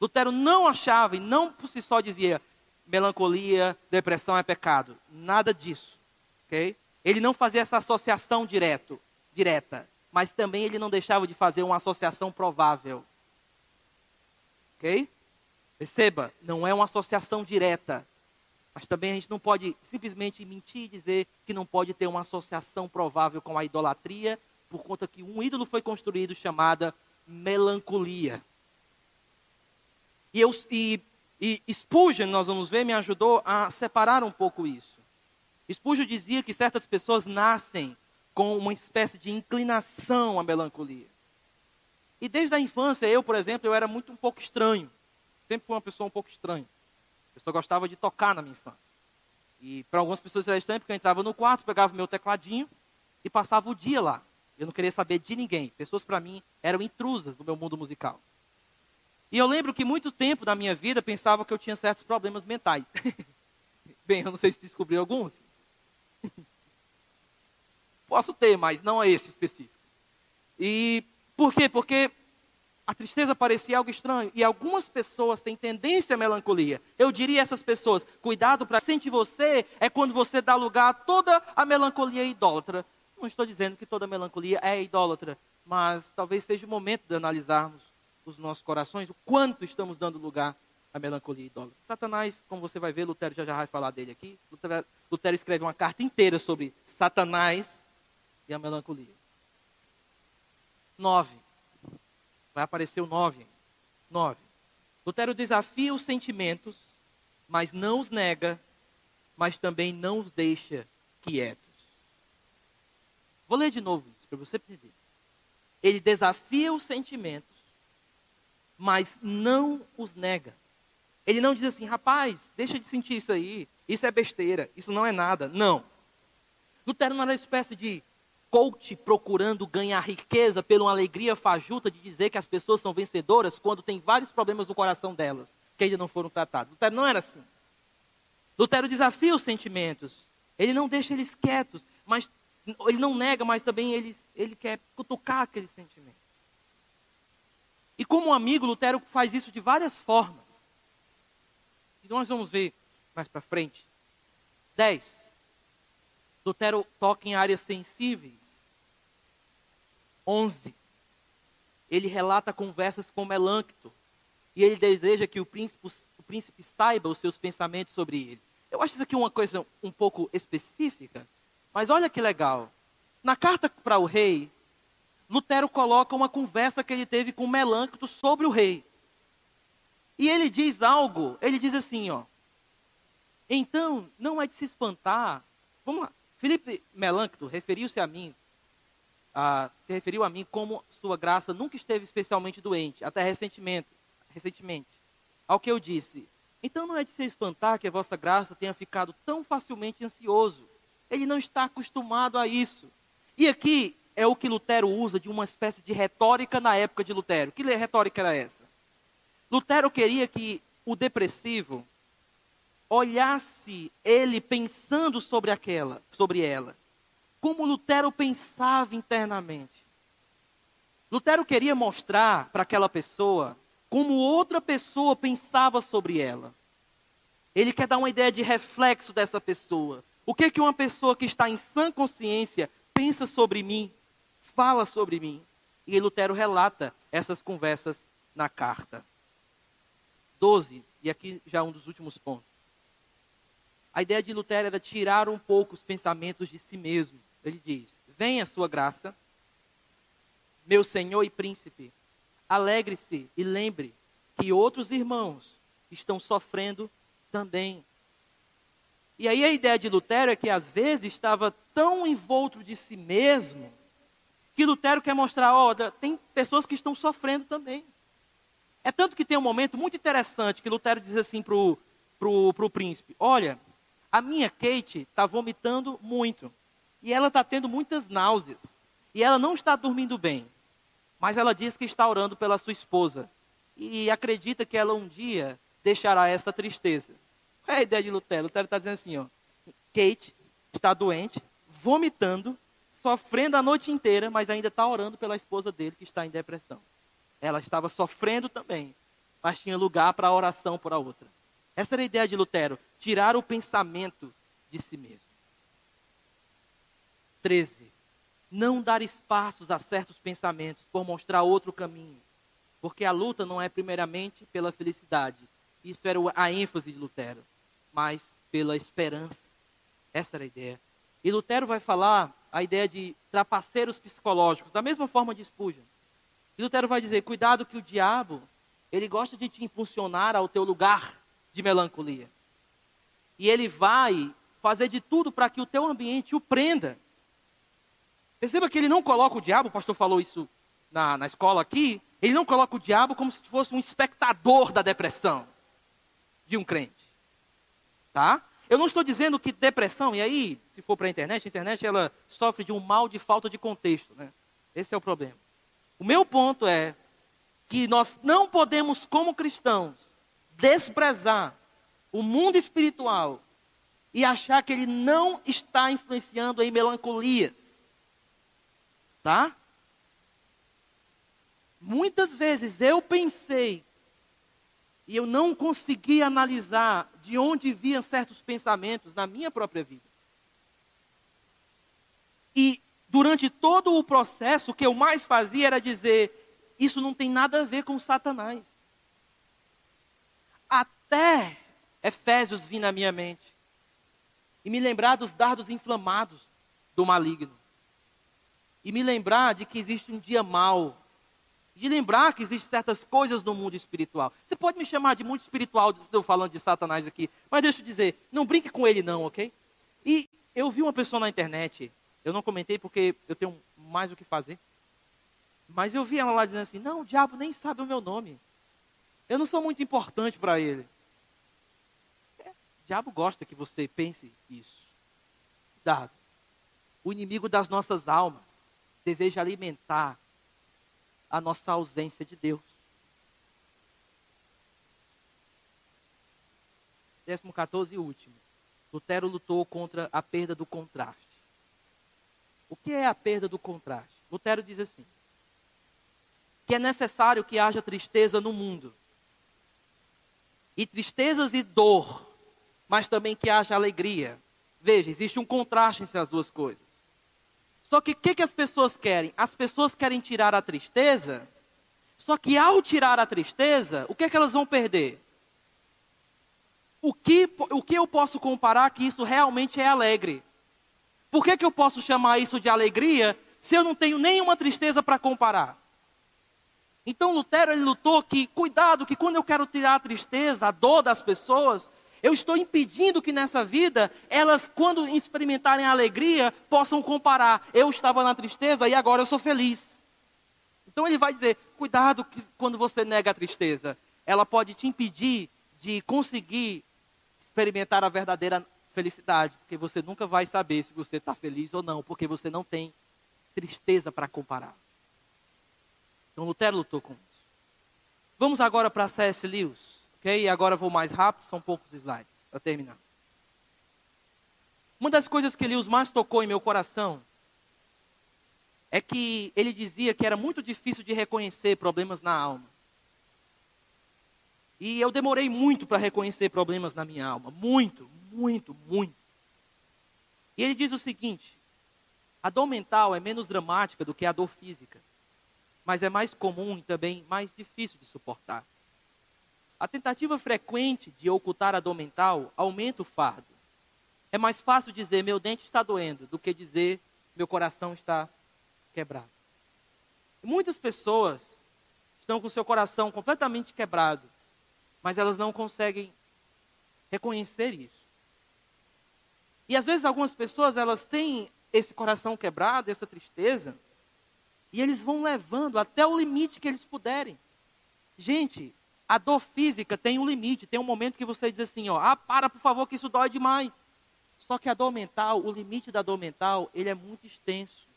Lutero não achava e não por si só dizia melancolia, depressão é pecado. Nada disso. ok? Ele não fazia essa associação direto, direta, mas também ele não deixava de fazer uma associação provável. Ok? Perceba, não é uma associação direta. Mas também a gente não pode simplesmente mentir e dizer que não pode ter uma associação provável com a idolatria, por conta que um ídolo foi construído chamada melancolia. E, eu, e, e Spurgeon, nós vamos ver, me ajudou a separar um pouco isso. Spurgeon dizia que certas pessoas nascem com uma espécie de inclinação à melancolia. E desde a infância, eu, por exemplo, eu era muito um pouco estranho. Sempre fui uma pessoa um pouco estranha. Eu só gostava de tocar na minha infância. E para algumas pessoas era estranho, porque eu entrava no quarto, pegava o meu tecladinho e passava o dia lá. Eu não queria saber de ninguém. Pessoas para mim eram intrusas no meu mundo musical. E eu lembro que muito tempo da minha vida pensava que eu tinha certos problemas mentais. Bem, eu não sei se descobri alguns. Posso ter, mas não é esse específico. E por quê? Porque a tristeza parecia algo estranho. E algumas pessoas têm tendência à melancolia. Eu diria a essas pessoas: cuidado para sentir você é quando você dá lugar a toda a melancolia idólatra. Não estou dizendo que toda melancolia é idólatra, mas talvez seja o momento de analisarmos os nossos corações, o quanto estamos dando lugar à melancolia idólatra. Satanás, como você vai ver, Lutero já, já vai falar dele aqui. Lutero, Lutero escreve uma carta inteira sobre Satanás e a melancolia. Nove Vai aparecer o 9. 9. Lutero desafia os sentimentos mas não os nega, mas também não os deixa quietos. Vou ler de novo isso para você entender. Ele desafia os sentimentos, mas não os nega. Ele não diz assim, rapaz, deixa de sentir isso aí, isso é besteira, isso não é nada. Não. Lutero não era uma espécie de coach procurando ganhar riqueza pela uma alegria fajuta de dizer que as pessoas são vencedoras quando tem vários problemas no coração delas, que ainda não foram tratados. Lutero não era assim. Lutero desafia os sentimentos. Ele não deixa eles quietos, mas ele não nega, mas também ele, ele quer cutucar aqueles sentimentos. E como amigo, Lutero faz isso de várias formas. E nós vamos ver mais para frente. 10. Lutero toca em áreas sensíveis. 11. Ele relata conversas com Melâncto. E ele deseja que o príncipe, o príncipe saiba os seus pensamentos sobre ele. Eu acho isso aqui uma coisa um pouco específica, mas olha que legal. Na carta para o rei, Lutero coloca uma conversa que ele teve com Melâncto sobre o rei. E ele diz algo, ele diz assim, ó. Então, não é de se espantar. Vamos lá. Felipe Melancto referiu-se a mim, a, se referiu a mim como sua graça nunca esteve especialmente doente, até recentemente, recentemente. Ao que eu disse, então não é de se espantar que a vossa graça tenha ficado tão facilmente ansioso. Ele não está acostumado a isso. E aqui é o que Lutero usa de uma espécie de retórica na época de Lutero. Que retórica era essa? Lutero queria que o depressivo olhasse ele pensando sobre aquela, sobre ela, como Lutero pensava internamente. Lutero queria mostrar para aquela pessoa como outra pessoa pensava sobre ela. Ele quer dar uma ideia de reflexo dessa pessoa. O que que uma pessoa que está em sã consciência pensa sobre mim, fala sobre mim? E Lutero relata essas conversas na carta. 12, e aqui já um dos últimos pontos. A ideia de Lutero era tirar um pouco os pensamentos de si mesmo. Ele diz: Venha a sua graça, meu Senhor e príncipe, alegre-se e lembre que outros irmãos estão sofrendo também. E aí a ideia de Lutero é que às vezes estava tão envolto de si mesmo que Lutero quer mostrar, ó, tem pessoas que estão sofrendo também. É tanto que tem um momento muito interessante que Lutero diz assim para o pro, pro príncipe: Olha, a minha Kate está vomitando muito. E ela está tendo muitas náuseas. E ela não está dormindo bem. Mas ela diz que está orando pela sua esposa. E acredita que ela um dia deixará essa tristeza. Qual é a ideia de Lutero? Lutero está dizendo assim: ó, Kate está doente, vomitando, sofrendo a noite inteira, mas ainda está orando pela esposa dele que está em depressão. Ela estava sofrendo também, mas tinha lugar para a oração por a outra. Essa era a ideia de Lutero, tirar o pensamento de si mesmo. 13. Não dar espaços a certos pensamentos por mostrar outro caminho. Porque a luta não é primeiramente pela felicidade. Isso era a ênfase de Lutero. Mas pela esperança. Essa era a ideia. E Lutero vai falar a ideia de trapaceiros psicológicos, da mesma forma de Spurgeon. E Lutero vai dizer: cuidado que o diabo, ele gosta de te impulsionar ao teu lugar de melancolia. E ele vai fazer de tudo para que o teu ambiente o prenda. Perceba que ele não coloca o diabo, o pastor falou isso na, na escola aqui, ele não coloca o diabo como se fosse um espectador da depressão de um crente. Tá? Eu não estou dizendo que depressão, e aí, se for para a internet, a internet ela sofre de um mal de falta de contexto. Né? Esse é o problema. O meu ponto é que nós não podemos, como cristãos, desprezar o mundo espiritual e achar que ele não está influenciando em melancolias. Tá? Muitas vezes eu pensei e eu não consegui analisar de onde vinham certos pensamentos na minha própria vida. E durante todo o processo, o que eu mais fazia era dizer: isso não tem nada a ver com Satanás. Até Efésios vir na minha mente e me lembrar dos dardos inflamados do maligno. E me lembrar de que existe um dia mau de lembrar que existem certas coisas no mundo espiritual. Você pode me chamar de muito espiritual, estou falando de Satanás aqui, mas deixa eu dizer, não brinque com ele não, ok? E eu vi uma pessoa na internet, eu não comentei porque eu tenho mais o que fazer, mas eu vi ela lá dizendo assim, não, o diabo nem sabe o meu nome. Eu não sou muito importante para ele. É, o diabo gosta que você pense isso. Cuidado. O inimigo das nossas almas deseja alimentar a nossa ausência de Deus. Décimo 14 e último. Lutero lutou contra a perda do contraste. O que é a perda do contraste? Lutero diz assim: que é necessário que haja tristeza no mundo. E tristezas e dor, mas também que haja alegria. Veja, existe um contraste entre as duas coisas. Só que o que, que as pessoas querem? As pessoas querem tirar a tristeza, só que ao tirar a tristeza, o que é que elas vão perder? O que, o que eu posso comparar que isso realmente é alegre? Por que, que eu posso chamar isso de alegria se eu não tenho nenhuma tristeza para comparar? Então Lutero ele lutou que, cuidado, que quando eu quero tirar a tristeza, a dor das pessoas, eu estou impedindo que nessa vida, elas, quando experimentarem a alegria, possam comparar. Eu estava na tristeza e agora eu sou feliz. Então ele vai dizer: cuidado que quando você nega a tristeza, ela pode te impedir de conseguir experimentar a verdadeira felicidade, porque você nunca vai saber se você está feliz ou não, porque você não tem tristeza para comparar. Então Lutero lutou com isso. Vamos agora para C.S. Lewis, ok? E agora vou mais rápido, são poucos slides para terminar. Uma das coisas que Lewis mais tocou em meu coração é que ele dizia que era muito difícil de reconhecer problemas na alma. E eu demorei muito para reconhecer problemas na minha alma. Muito, muito, muito. E ele diz o seguinte: a dor mental é menos dramática do que a dor física mas é mais comum e também mais difícil de suportar. A tentativa frequente de ocultar a dor mental aumenta o fardo. É mais fácil dizer meu dente está doendo do que dizer meu coração está quebrado. muitas pessoas estão com seu coração completamente quebrado, mas elas não conseguem reconhecer isso. E às vezes algumas pessoas elas têm esse coração quebrado, essa tristeza, e eles vão levando até o limite que eles puderem. Gente, a dor física tem um limite, tem um momento que você diz assim, ó, ah, para por favor que isso dói demais. Só que a dor mental, o limite da dor mental, ele é muito extenso.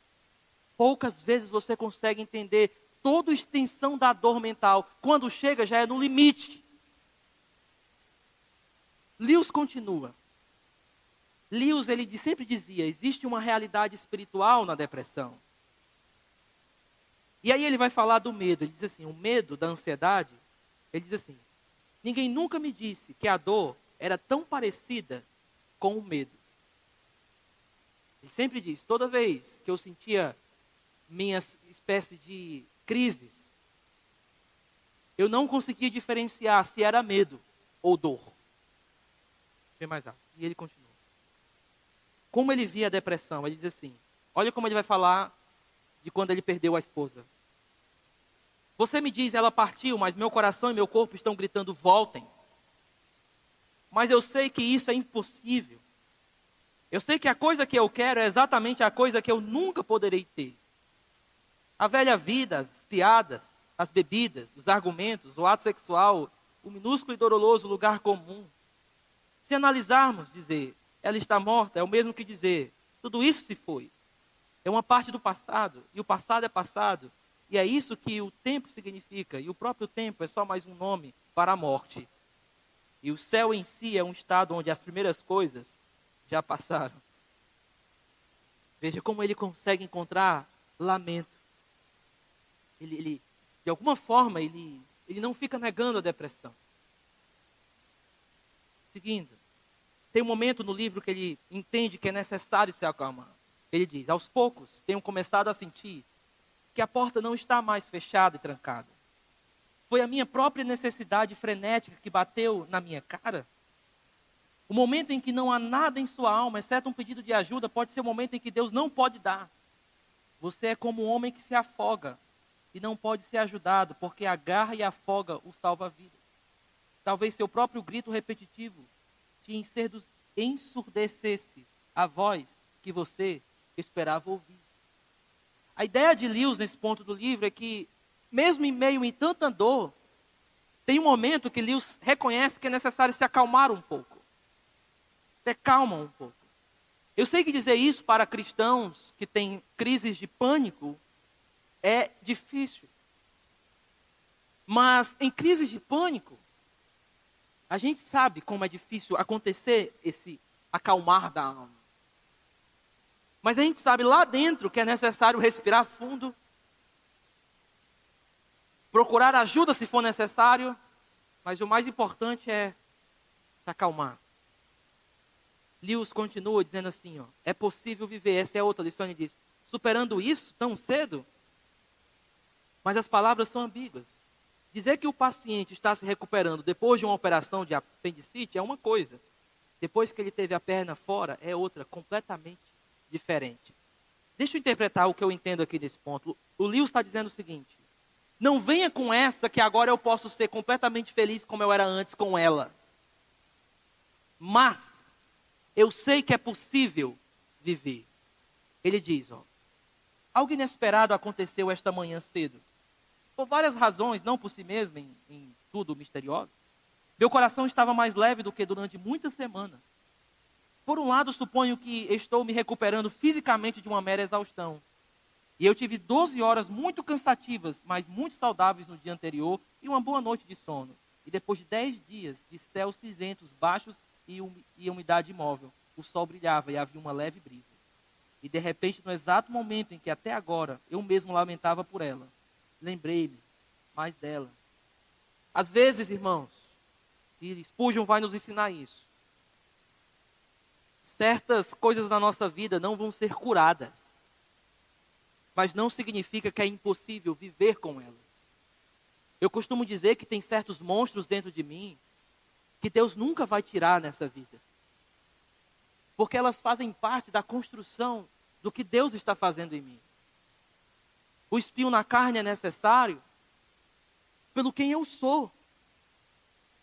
Poucas vezes você consegue entender toda a extensão da dor mental. Quando chega, já é no limite. Lewis continua. Lewis, ele sempre dizia, existe uma realidade espiritual na depressão. E aí ele vai falar do medo. Ele diz assim: o medo da ansiedade. Ele diz assim: ninguém nunca me disse que a dor era tão parecida com o medo. Ele sempre diz: toda vez que eu sentia minhas espécie de crises, eu não conseguia diferenciar se era medo ou dor. Vê mais alto. E ele continua. Como ele via a depressão? Ele diz assim: olha como ele vai falar de quando ele perdeu a esposa. Você me diz, ela partiu, mas meu coração e meu corpo estão gritando: voltem. Mas eu sei que isso é impossível. Eu sei que a coisa que eu quero é exatamente a coisa que eu nunca poderei ter. A velha vida, as piadas, as bebidas, os argumentos, o ato sexual, o minúsculo e doloroso lugar comum. Se analisarmos, dizer, ela está morta, é o mesmo que dizer, tudo isso se foi. É uma parte do passado, e o passado é passado. E é isso que o tempo significa, e o próprio tempo é só mais um nome para a morte. E o céu em si é um estado onde as primeiras coisas já passaram. Veja como ele consegue encontrar lamento. Ele, ele de alguma forma, ele, ele não fica negando a depressão. Seguindo, tem um momento no livro que ele entende que é necessário se acalmar. Ele diz: aos poucos tenho começado a sentir que a porta não está mais fechada e trancada. Foi a minha própria necessidade frenética que bateu na minha cara. O momento em que não há nada em sua alma, exceto um pedido de ajuda, pode ser o momento em que Deus não pode dar. Você é como um homem que se afoga. e não pode ser ajudado porque agarra e afoga o salva-vidas. Talvez seu próprio grito repetitivo te ensurdecesse a voz que você esperava ouvir. A ideia de Lewis nesse ponto do livro é que, mesmo em meio a tanta dor, tem um momento que Lewis reconhece que é necessário se acalmar um pouco. Ter calma um pouco. Eu sei que dizer isso para cristãos que têm crises de pânico é difícil. Mas em crises de pânico, a gente sabe como é difícil acontecer esse acalmar da alma. Mas a gente sabe lá dentro que é necessário respirar fundo, procurar ajuda se for necessário, mas o mais importante é se acalmar. Lewis continua dizendo assim: ó, é possível viver, essa é outra lição, ele diz, superando isso tão cedo? Mas as palavras são ambíguas. Dizer que o paciente está se recuperando depois de uma operação de apendicite é uma coisa. Depois que ele teve a perna fora, é outra, completamente diferente. Deixa eu interpretar o que eu entendo aqui nesse ponto. O Lewis está dizendo o seguinte: não venha com essa que agora eu posso ser completamente feliz como eu era antes com ela. Mas eu sei que é possível viver. Ele diz, ó, algo inesperado aconteceu esta manhã cedo. Por várias razões, não por si mesmo, em, em tudo misterioso. Meu coração estava mais leve do que durante muitas semanas. Por um lado, suponho que estou me recuperando fisicamente de uma mera exaustão. E eu tive 12 horas muito cansativas, mas muito saudáveis no dia anterior e uma boa noite de sono. E depois de 10 dias de céus cinzentos, baixos e, um, e umidade imóvel, o sol brilhava e havia uma leve brisa. E de repente, no exato momento em que até agora eu mesmo lamentava por ela, lembrei-me mais dela. Às vezes, irmãos, e Spurgeon vai nos ensinar isso certas coisas na nossa vida não vão ser curadas. Mas não significa que é impossível viver com elas. Eu costumo dizer que tem certos monstros dentro de mim que Deus nunca vai tirar nessa vida. Porque elas fazem parte da construção do que Deus está fazendo em mim. O espinho na carne é necessário pelo quem eu sou.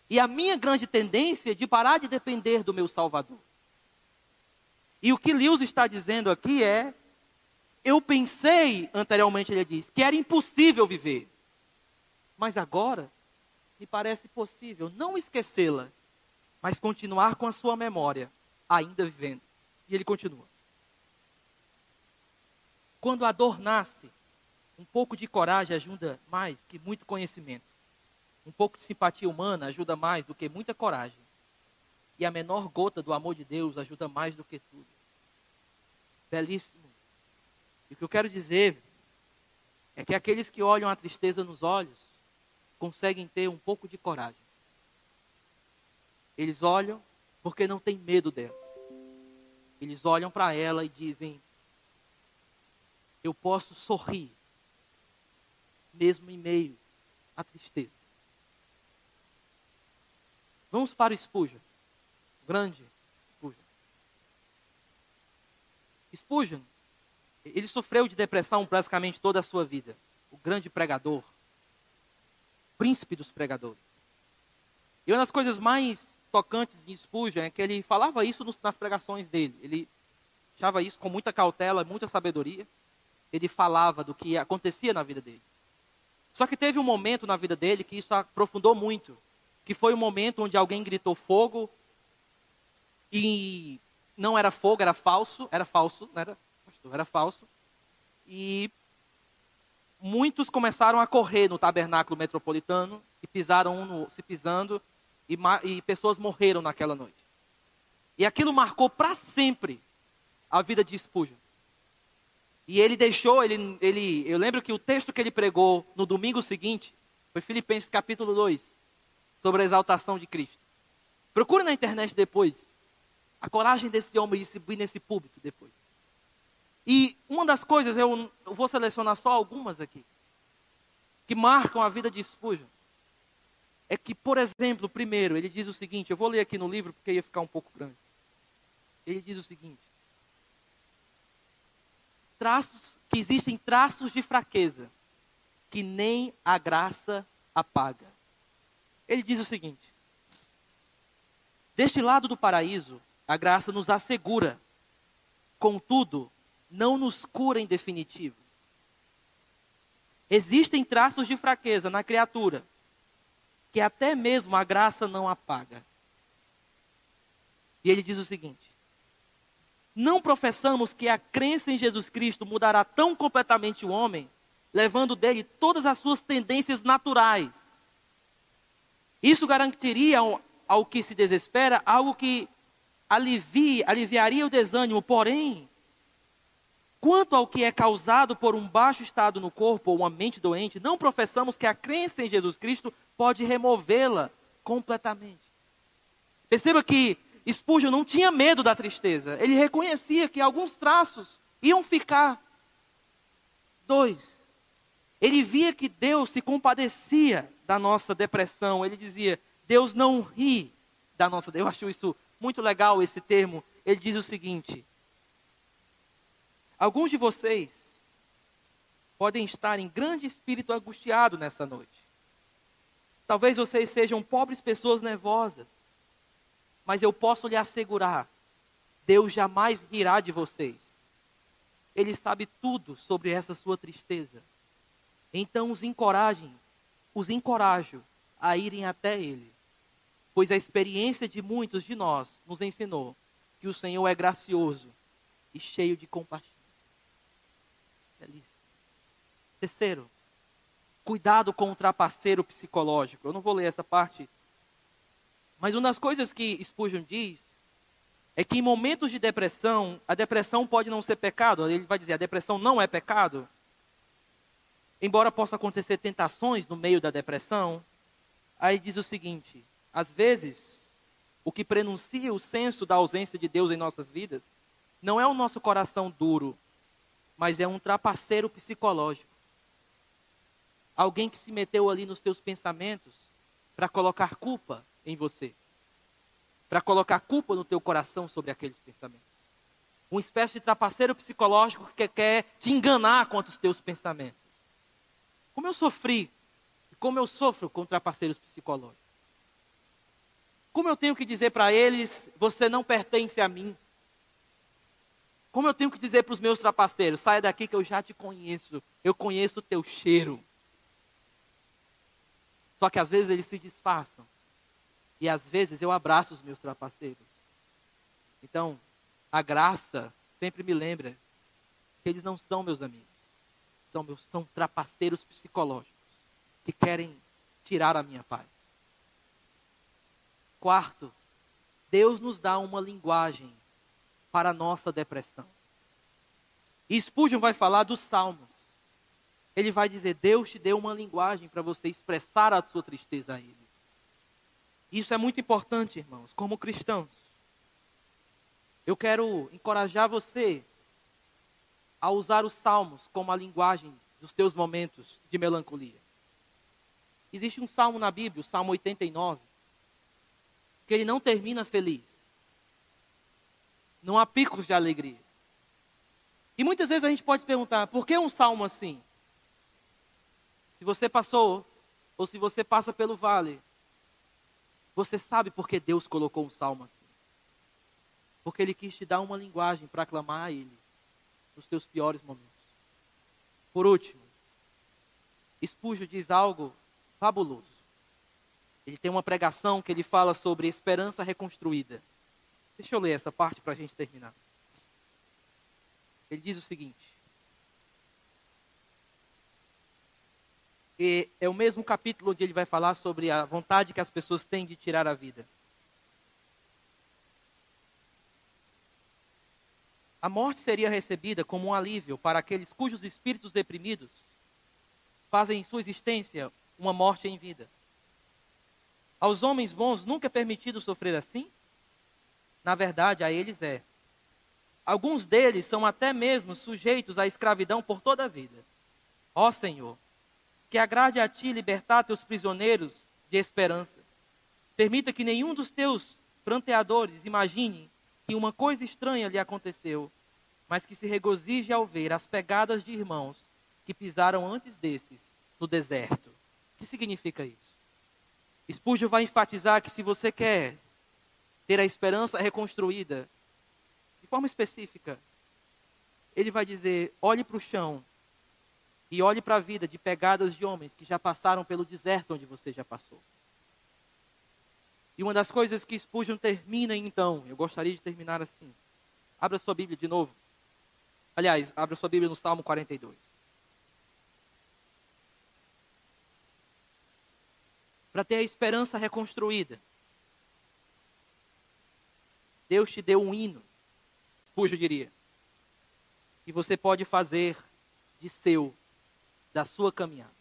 E a minha grande tendência é de parar de depender do meu Salvador. E o que Lewis está dizendo aqui é: eu pensei, anteriormente ele diz, que era impossível viver. Mas agora, me parece possível não esquecê-la, mas continuar com a sua memória, ainda vivendo. E ele continua. Quando a dor nasce, um pouco de coragem ajuda mais que muito conhecimento. Um pouco de simpatia humana ajuda mais do que muita coragem. E a menor gota do amor de Deus ajuda mais do que tudo. Belíssimo. E o que eu quero dizer é que aqueles que olham a tristeza nos olhos conseguem ter um pouco de coragem. Eles olham porque não têm medo dela. Eles olham para ela e dizem: Eu posso sorrir, mesmo em meio à tristeza. Vamos para o Spurgeon grande Spurgeon. Spurgeon, ele sofreu de depressão praticamente toda a sua vida. O grande pregador, príncipe dos pregadores. E uma das coisas mais tocantes em Spurgeon é que ele falava isso nas pregações dele. Ele achava isso com muita cautela, muita sabedoria. Ele falava do que acontecia na vida dele. Só que teve um momento na vida dele que isso aprofundou muito, que foi o um momento onde alguém gritou fogo e não era fogo, era falso, era falso, não era, era falso. E muitos começaram a correr no tabernáculo metropolitano e pisaram um no, se pisando e, e pessoas morreram naquela noite. E aquilo marcou para sempre a vida de Spurgeon. E ele deixou, ele, ele, eu lembro que o texto que ele pregou no domingo seguinte foi Filipenses capítulo 2, sobre a exaltação de Cristo. Procure na internet depois. A coragem desse homem de subir nesse púlpito depois. E uma das coisas, eu, eu vou selecionar só algumas aqui, que marcam a vida de Spurgeon, é que, por exemplo, primeiro, ele diz o seguinte, eu vou ler aqui no livro porque ia ficar um pouco grande. Ele diz o seguinte: traços que existem traços de fraqueza que nem a graça apaga. Ele diz o seguinte: Deste lado do paraíso, a graça nos assegura, contudo, não nos cura em definitivo. Existem traços de fraqueza na criatura, que até mesmo a graça não apaga. E ele diz o seguinte: Não professamos que a crença em Jesus Cristo mudará tão completamente o homem, levando dele todas as suas tendências naturais. Isso garantiria ao, ao que se desespera algo que alivie, aliviaria o desânimo, porém, Quanto ao que é causado por um baixo estado no corpo ou uma mente doente, não professamos que a crença em Jesus Cristo pode removê-la completamente. Perceba que Spurgeon não tinha medo da tristeza. Ele reconhecia que alguns traços iam ficar. Dois, ele via que Deus se compadecia da nossa depressão. Ele dizia: Deus não ri da nossa. Eu acho isso muito legal esse termo. Ele diz o seguinte: Alguns de vocês podem estar em grande espírito angustiado nessa noite. Talvez vocês sejam pobres pessoas nervosas, mas eu posso lhe assegurar: Deus jamais rirá de vocês. Ele sabe tudo sobre essa sua tristeza. Então os encorajem, os encorajo a irem até Ele, pois a experiência de muitos de nós nos ensinou que o Senhor é gracioso e cheio de compaixão. Belíssimo. Terceiro, cuidado com o trapaceiro psicológico. Eu não vou ler essa parte, mas uma das coisas que Spurgeon diz é que em momentos de depressão, a depressão pode não ser pecado. Ele vai dizer, a depressão não é pecado. Embora possa acontecer tentações no meio da depressão, aí diz o seguinte: às vezes, o que prenuncia o senso da ausência de Deus em nossas vidas não é o nosso coração duro, mas é um trapaceiro psicológico. Alguém que se meteu ali nos teus pensamentos para colocar culpa em você. Para colocar culpa no teu coração sobre aqueles pensamentos. Uma espécie de trapaceiro psicológico que quer te enganar contra os teus pensamentos. Como eu sofri, e como eu sofro com trapaceiros psicológicos. Como eu tenho que dizer para eles, você não pertence a mim. Como eu tenho que dizer para os meus trapaceiros: saia daqui que eu já te conheço, eu conheço o teu cheiro. Só que às vezes eles se disfarçam. E às vezes eu abraço os meus trapaceiros. Então, a graça sempre me lembra que eles não são meus amigos. São, meus, são trapaceiros psicológicos que querem tirar a minha paz. Quarto, Deus nos dá uma linguagem para a nossa depressão. E Spurgeon vai falar dos salmos. Ele vai dizer: Deus te deu uma linguagem para você expressar a sua tristeza a Ele. Isso é muito importante, irmãos, como cristãos. Eu quero encorajar você a usar os salmos como a linguagem dos teus momentos de melancolia. Existe um salmo na Bíblia, o Salmo 89, que ele não termina feliz. Não há picos de alegria. E muitas vezes a gente pode se perguntar, por que um salmo assim? Se você passou, ou se você passa pelo vale, você sabe por que Deus colocou um salmo assim. Porque Ele quis te dar uma linguagem para aclamar a Ele nos teus piores momentos. Por último, Espúgio diz algo fabuloso. Ele tem uma pregação que ele fala sobre esperança reconstruída. Deixa eu ler essa parte para a gente terminar. Ele diz o seguinte. É o mesmo capítulo onde ele vai falar sobre a vontade que as pessoas têm de tirar a vida. A morte seria recebida como um alívio para aqueles cujos espíritos deprimidos fazem em sua existência uma morte em vida. Aos homens bons nunca é permitido sofrer assim? Na verdade, a eles é. Alguns deles são até mesmo sujeitos à escravidão por toda a vida. Ó Senhor, que agrade a ti libertar teus prisioneiros de esperança. Permita que nenhum dos teus pranteadores imagine que uma coisa estranha lhe aconteceu, mas que se regozije ao ver as pegadas de irmãos que pisaram antes desses no deserto. O que significa isso? Spurgeon vai enfatizar que se você quer ter a esperança reconstruída, de forma específica, ele vai dizer: olhe para o chão e olhe para a vida de pegadas de homens que já passaram pelo deserto onde você já passou. E uma das coisas que Spurgeon termina então, eu gostaria de terminar assim. Abra sua Bíblia de novo. Aliás, abra sua Bíblia no Salmo 42. Para ter a esperança reconstruída. Deus te deu um hino, Spurgeon diria, que você pode fazer de seu, da sua caminhada.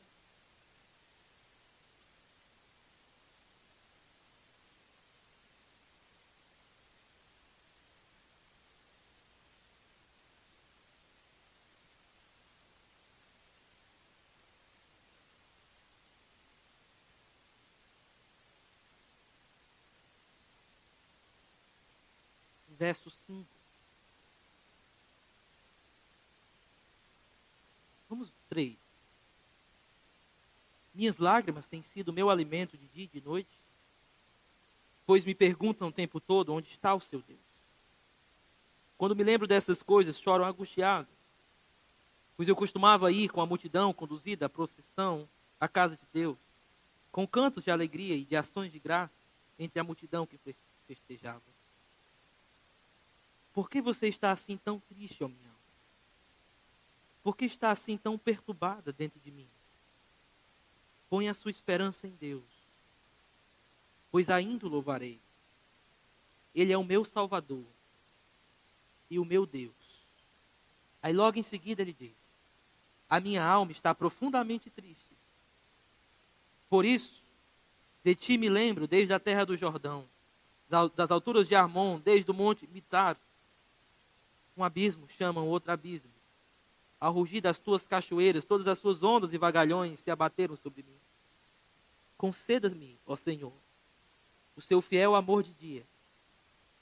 Verso 5. Vamos 3. Minhas lágrimas têm sido meu alimento de dia e de noite, pois me perguntam o tempo todo onde está o seu Deus. Quando me lembro dessas coisas, choro angustiado, pois eu costumava ir com a multidão conduzida à procissão à casa de Deus, com cantos de alegria e de ações de graça entre a multidão que festejava. Por que você está assim tão triste, ó minha alma? Por que está assim tão perturbada dentro de mim? Põe a sua esperança em Deus, pois ainda o louvarei. Ele é o meu Salvador e o meu Deus. Aí logo em seguida ele diz: A minha alma está profundamente triste. Por isso, de ti me lembro desde a terra do Jordão, das alturas de Armon, desde o monte Mitar, um abismo chamam outro abismo. Ao rugir das tuas cachoeiras, todas as suas ondas e vagalhões se abateram sobre mim. Conceda-me, ó Senhor, o seu fiel amor de dia,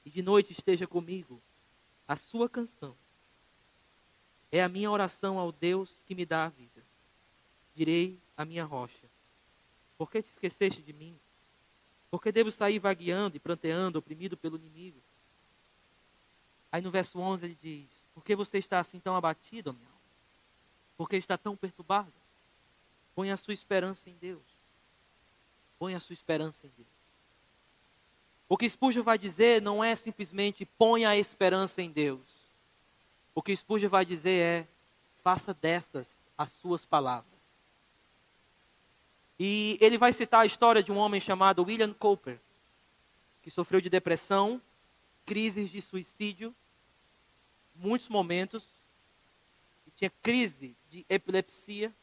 e de noite esteja comigo a sua canção. É a minha oração ao Deus que me dá a vida. Direi a minha rocha: Por que te esqueceste de mim? Por que devo sair vagueando e pranteando, oprimido pelo inimigo? Aí no verso 11 ele diz: Por que você está assim tão abatido, minha alma? Por que está tão perturbado? Põe a sua esperança em Deus. Põe a sua esperança em Deus. O que Spurgeon vai dizer não é simplesmente ponha a esperança em Deus. O que Spurgeon vai dizer é faça dessas as suas palavras. E ele vai citar a história de um homem chamado William Cooper, que sofreu de depressão, crises de suicídio muitos momentos, tinha crise de epilepsia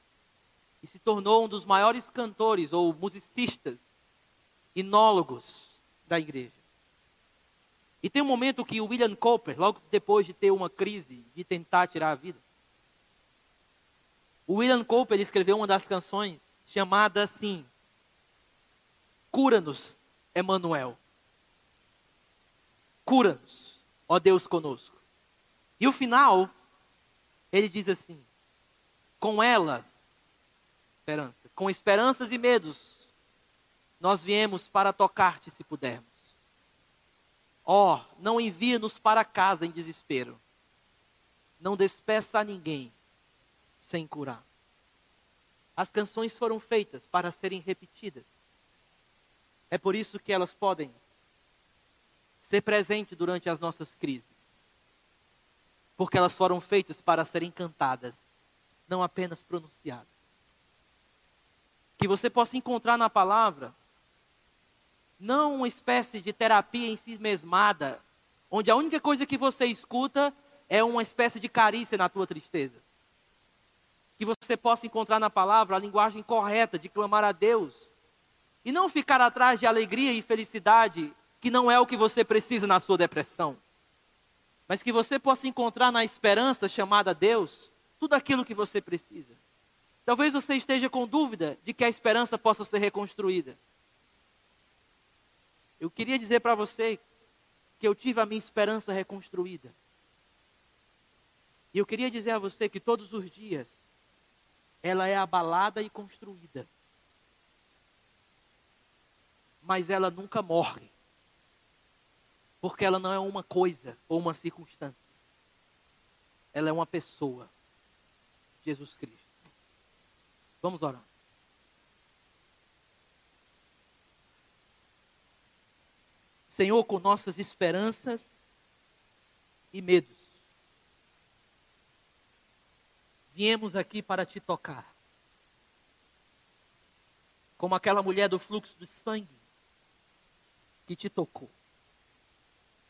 e se tornou um dos maiores cantores ou musicistas, inólogos da igreja. E tem um momento que o William Cooper, logo depois de ter uma crise, de tentar tirar a vida, o William Cooper escreveu uma das canções chamada assim: Cura-nos, Emanuel. Cura-nos, ó Deus conosco. E o final, ele diz assim: com ela, esperança, com esperanças e medos, nós viemos para tocar-te se pudermos. Ó, oh, não envia-nos para casa em desespero. Não despeça a ninguém sem curar. As canções foram feitas para serem repetidas. É por isso que elas podem ser presentes durante as nossas crises porque elas foram feitas para serem cantadas, não apenas pronunciadas. Que você possa encontrar na palavra não uma espécie de terapia em si mesmada, onde a única coisa que você escuta é uma espécie de carícia na tua tristeza. Que você possa encontrar na palavra a linguagem correta de clamar a Deus e não ficar atrás de alegria e felicidade que não é o que você precisa na sua depressão mas que você possa encontrar na esperança chamada Deus tudo aquilo que você precisa. Talvez você esteja com dúvida de que a esperança possa ser reconstruída. Eu queria dizer para você que eu tive a minha esperança reconstruída. E eu queria dizer a você que todos os dias ela é abalada e construída. Mas ela nunca morre. Porque ela não é uma coisa ou uma circunstância. Ela é uma pessoa. Jesus Cristo. Vamos orar. Senhor, com nossas esperanças e medos, viemos aqui para te tocar. Como aquela mulher do fluxo de sangue que te tocou.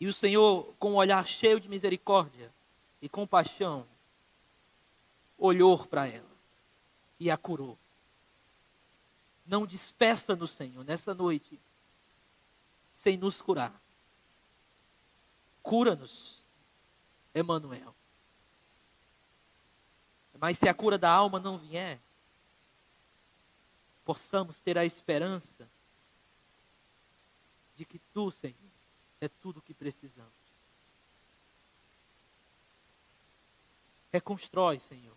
E o Senhor, com um olhar cheio de misericórdia e compaixão, olhou para ela e a curou. Não despeça no Senhor nessa noite sem nos curar. Cura-nos, Emanuel. Mas se a cura da alma não vier, possamos ter a esperança de que tu, Senhor, é tudo o que precisamos. Reconstrói, Senhor.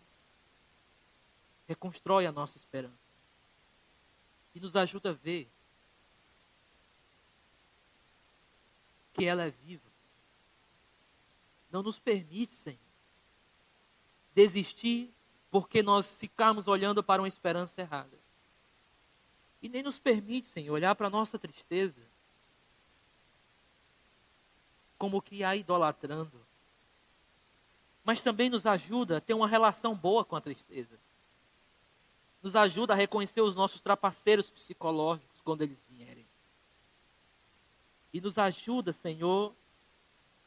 Reconstrói a nossa esperança. E nos ajuda a ver que ela é viva. Não nos permite, Senhor, desistir porque nós ficamos olhando para uma esperança errada. E nem nos permite, Senhor, olhar para a nossa tristeza como que a idolatrando. Mas também nos ajuda a ter uma relação boa com a tristeza. Nos ajuda a reconhecer os nossos trapaceiros psicológicos quando eles vierem. E nos ajuda, Senhor,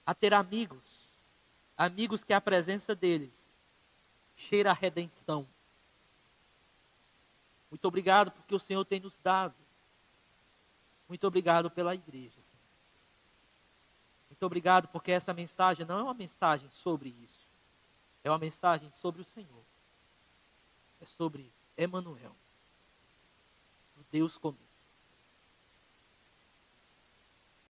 a ter amigos. Amigos que a presença deles cheira a redenção. Muito obrigado porque o Senhor tem nos dado. Muito obrigado pela igreja. Muito obrigado porque essa mensagem não é uma mensagem sobre isso. É uma mensagem sobre o Senhor. É sobre Emanuel. O Deus conosco.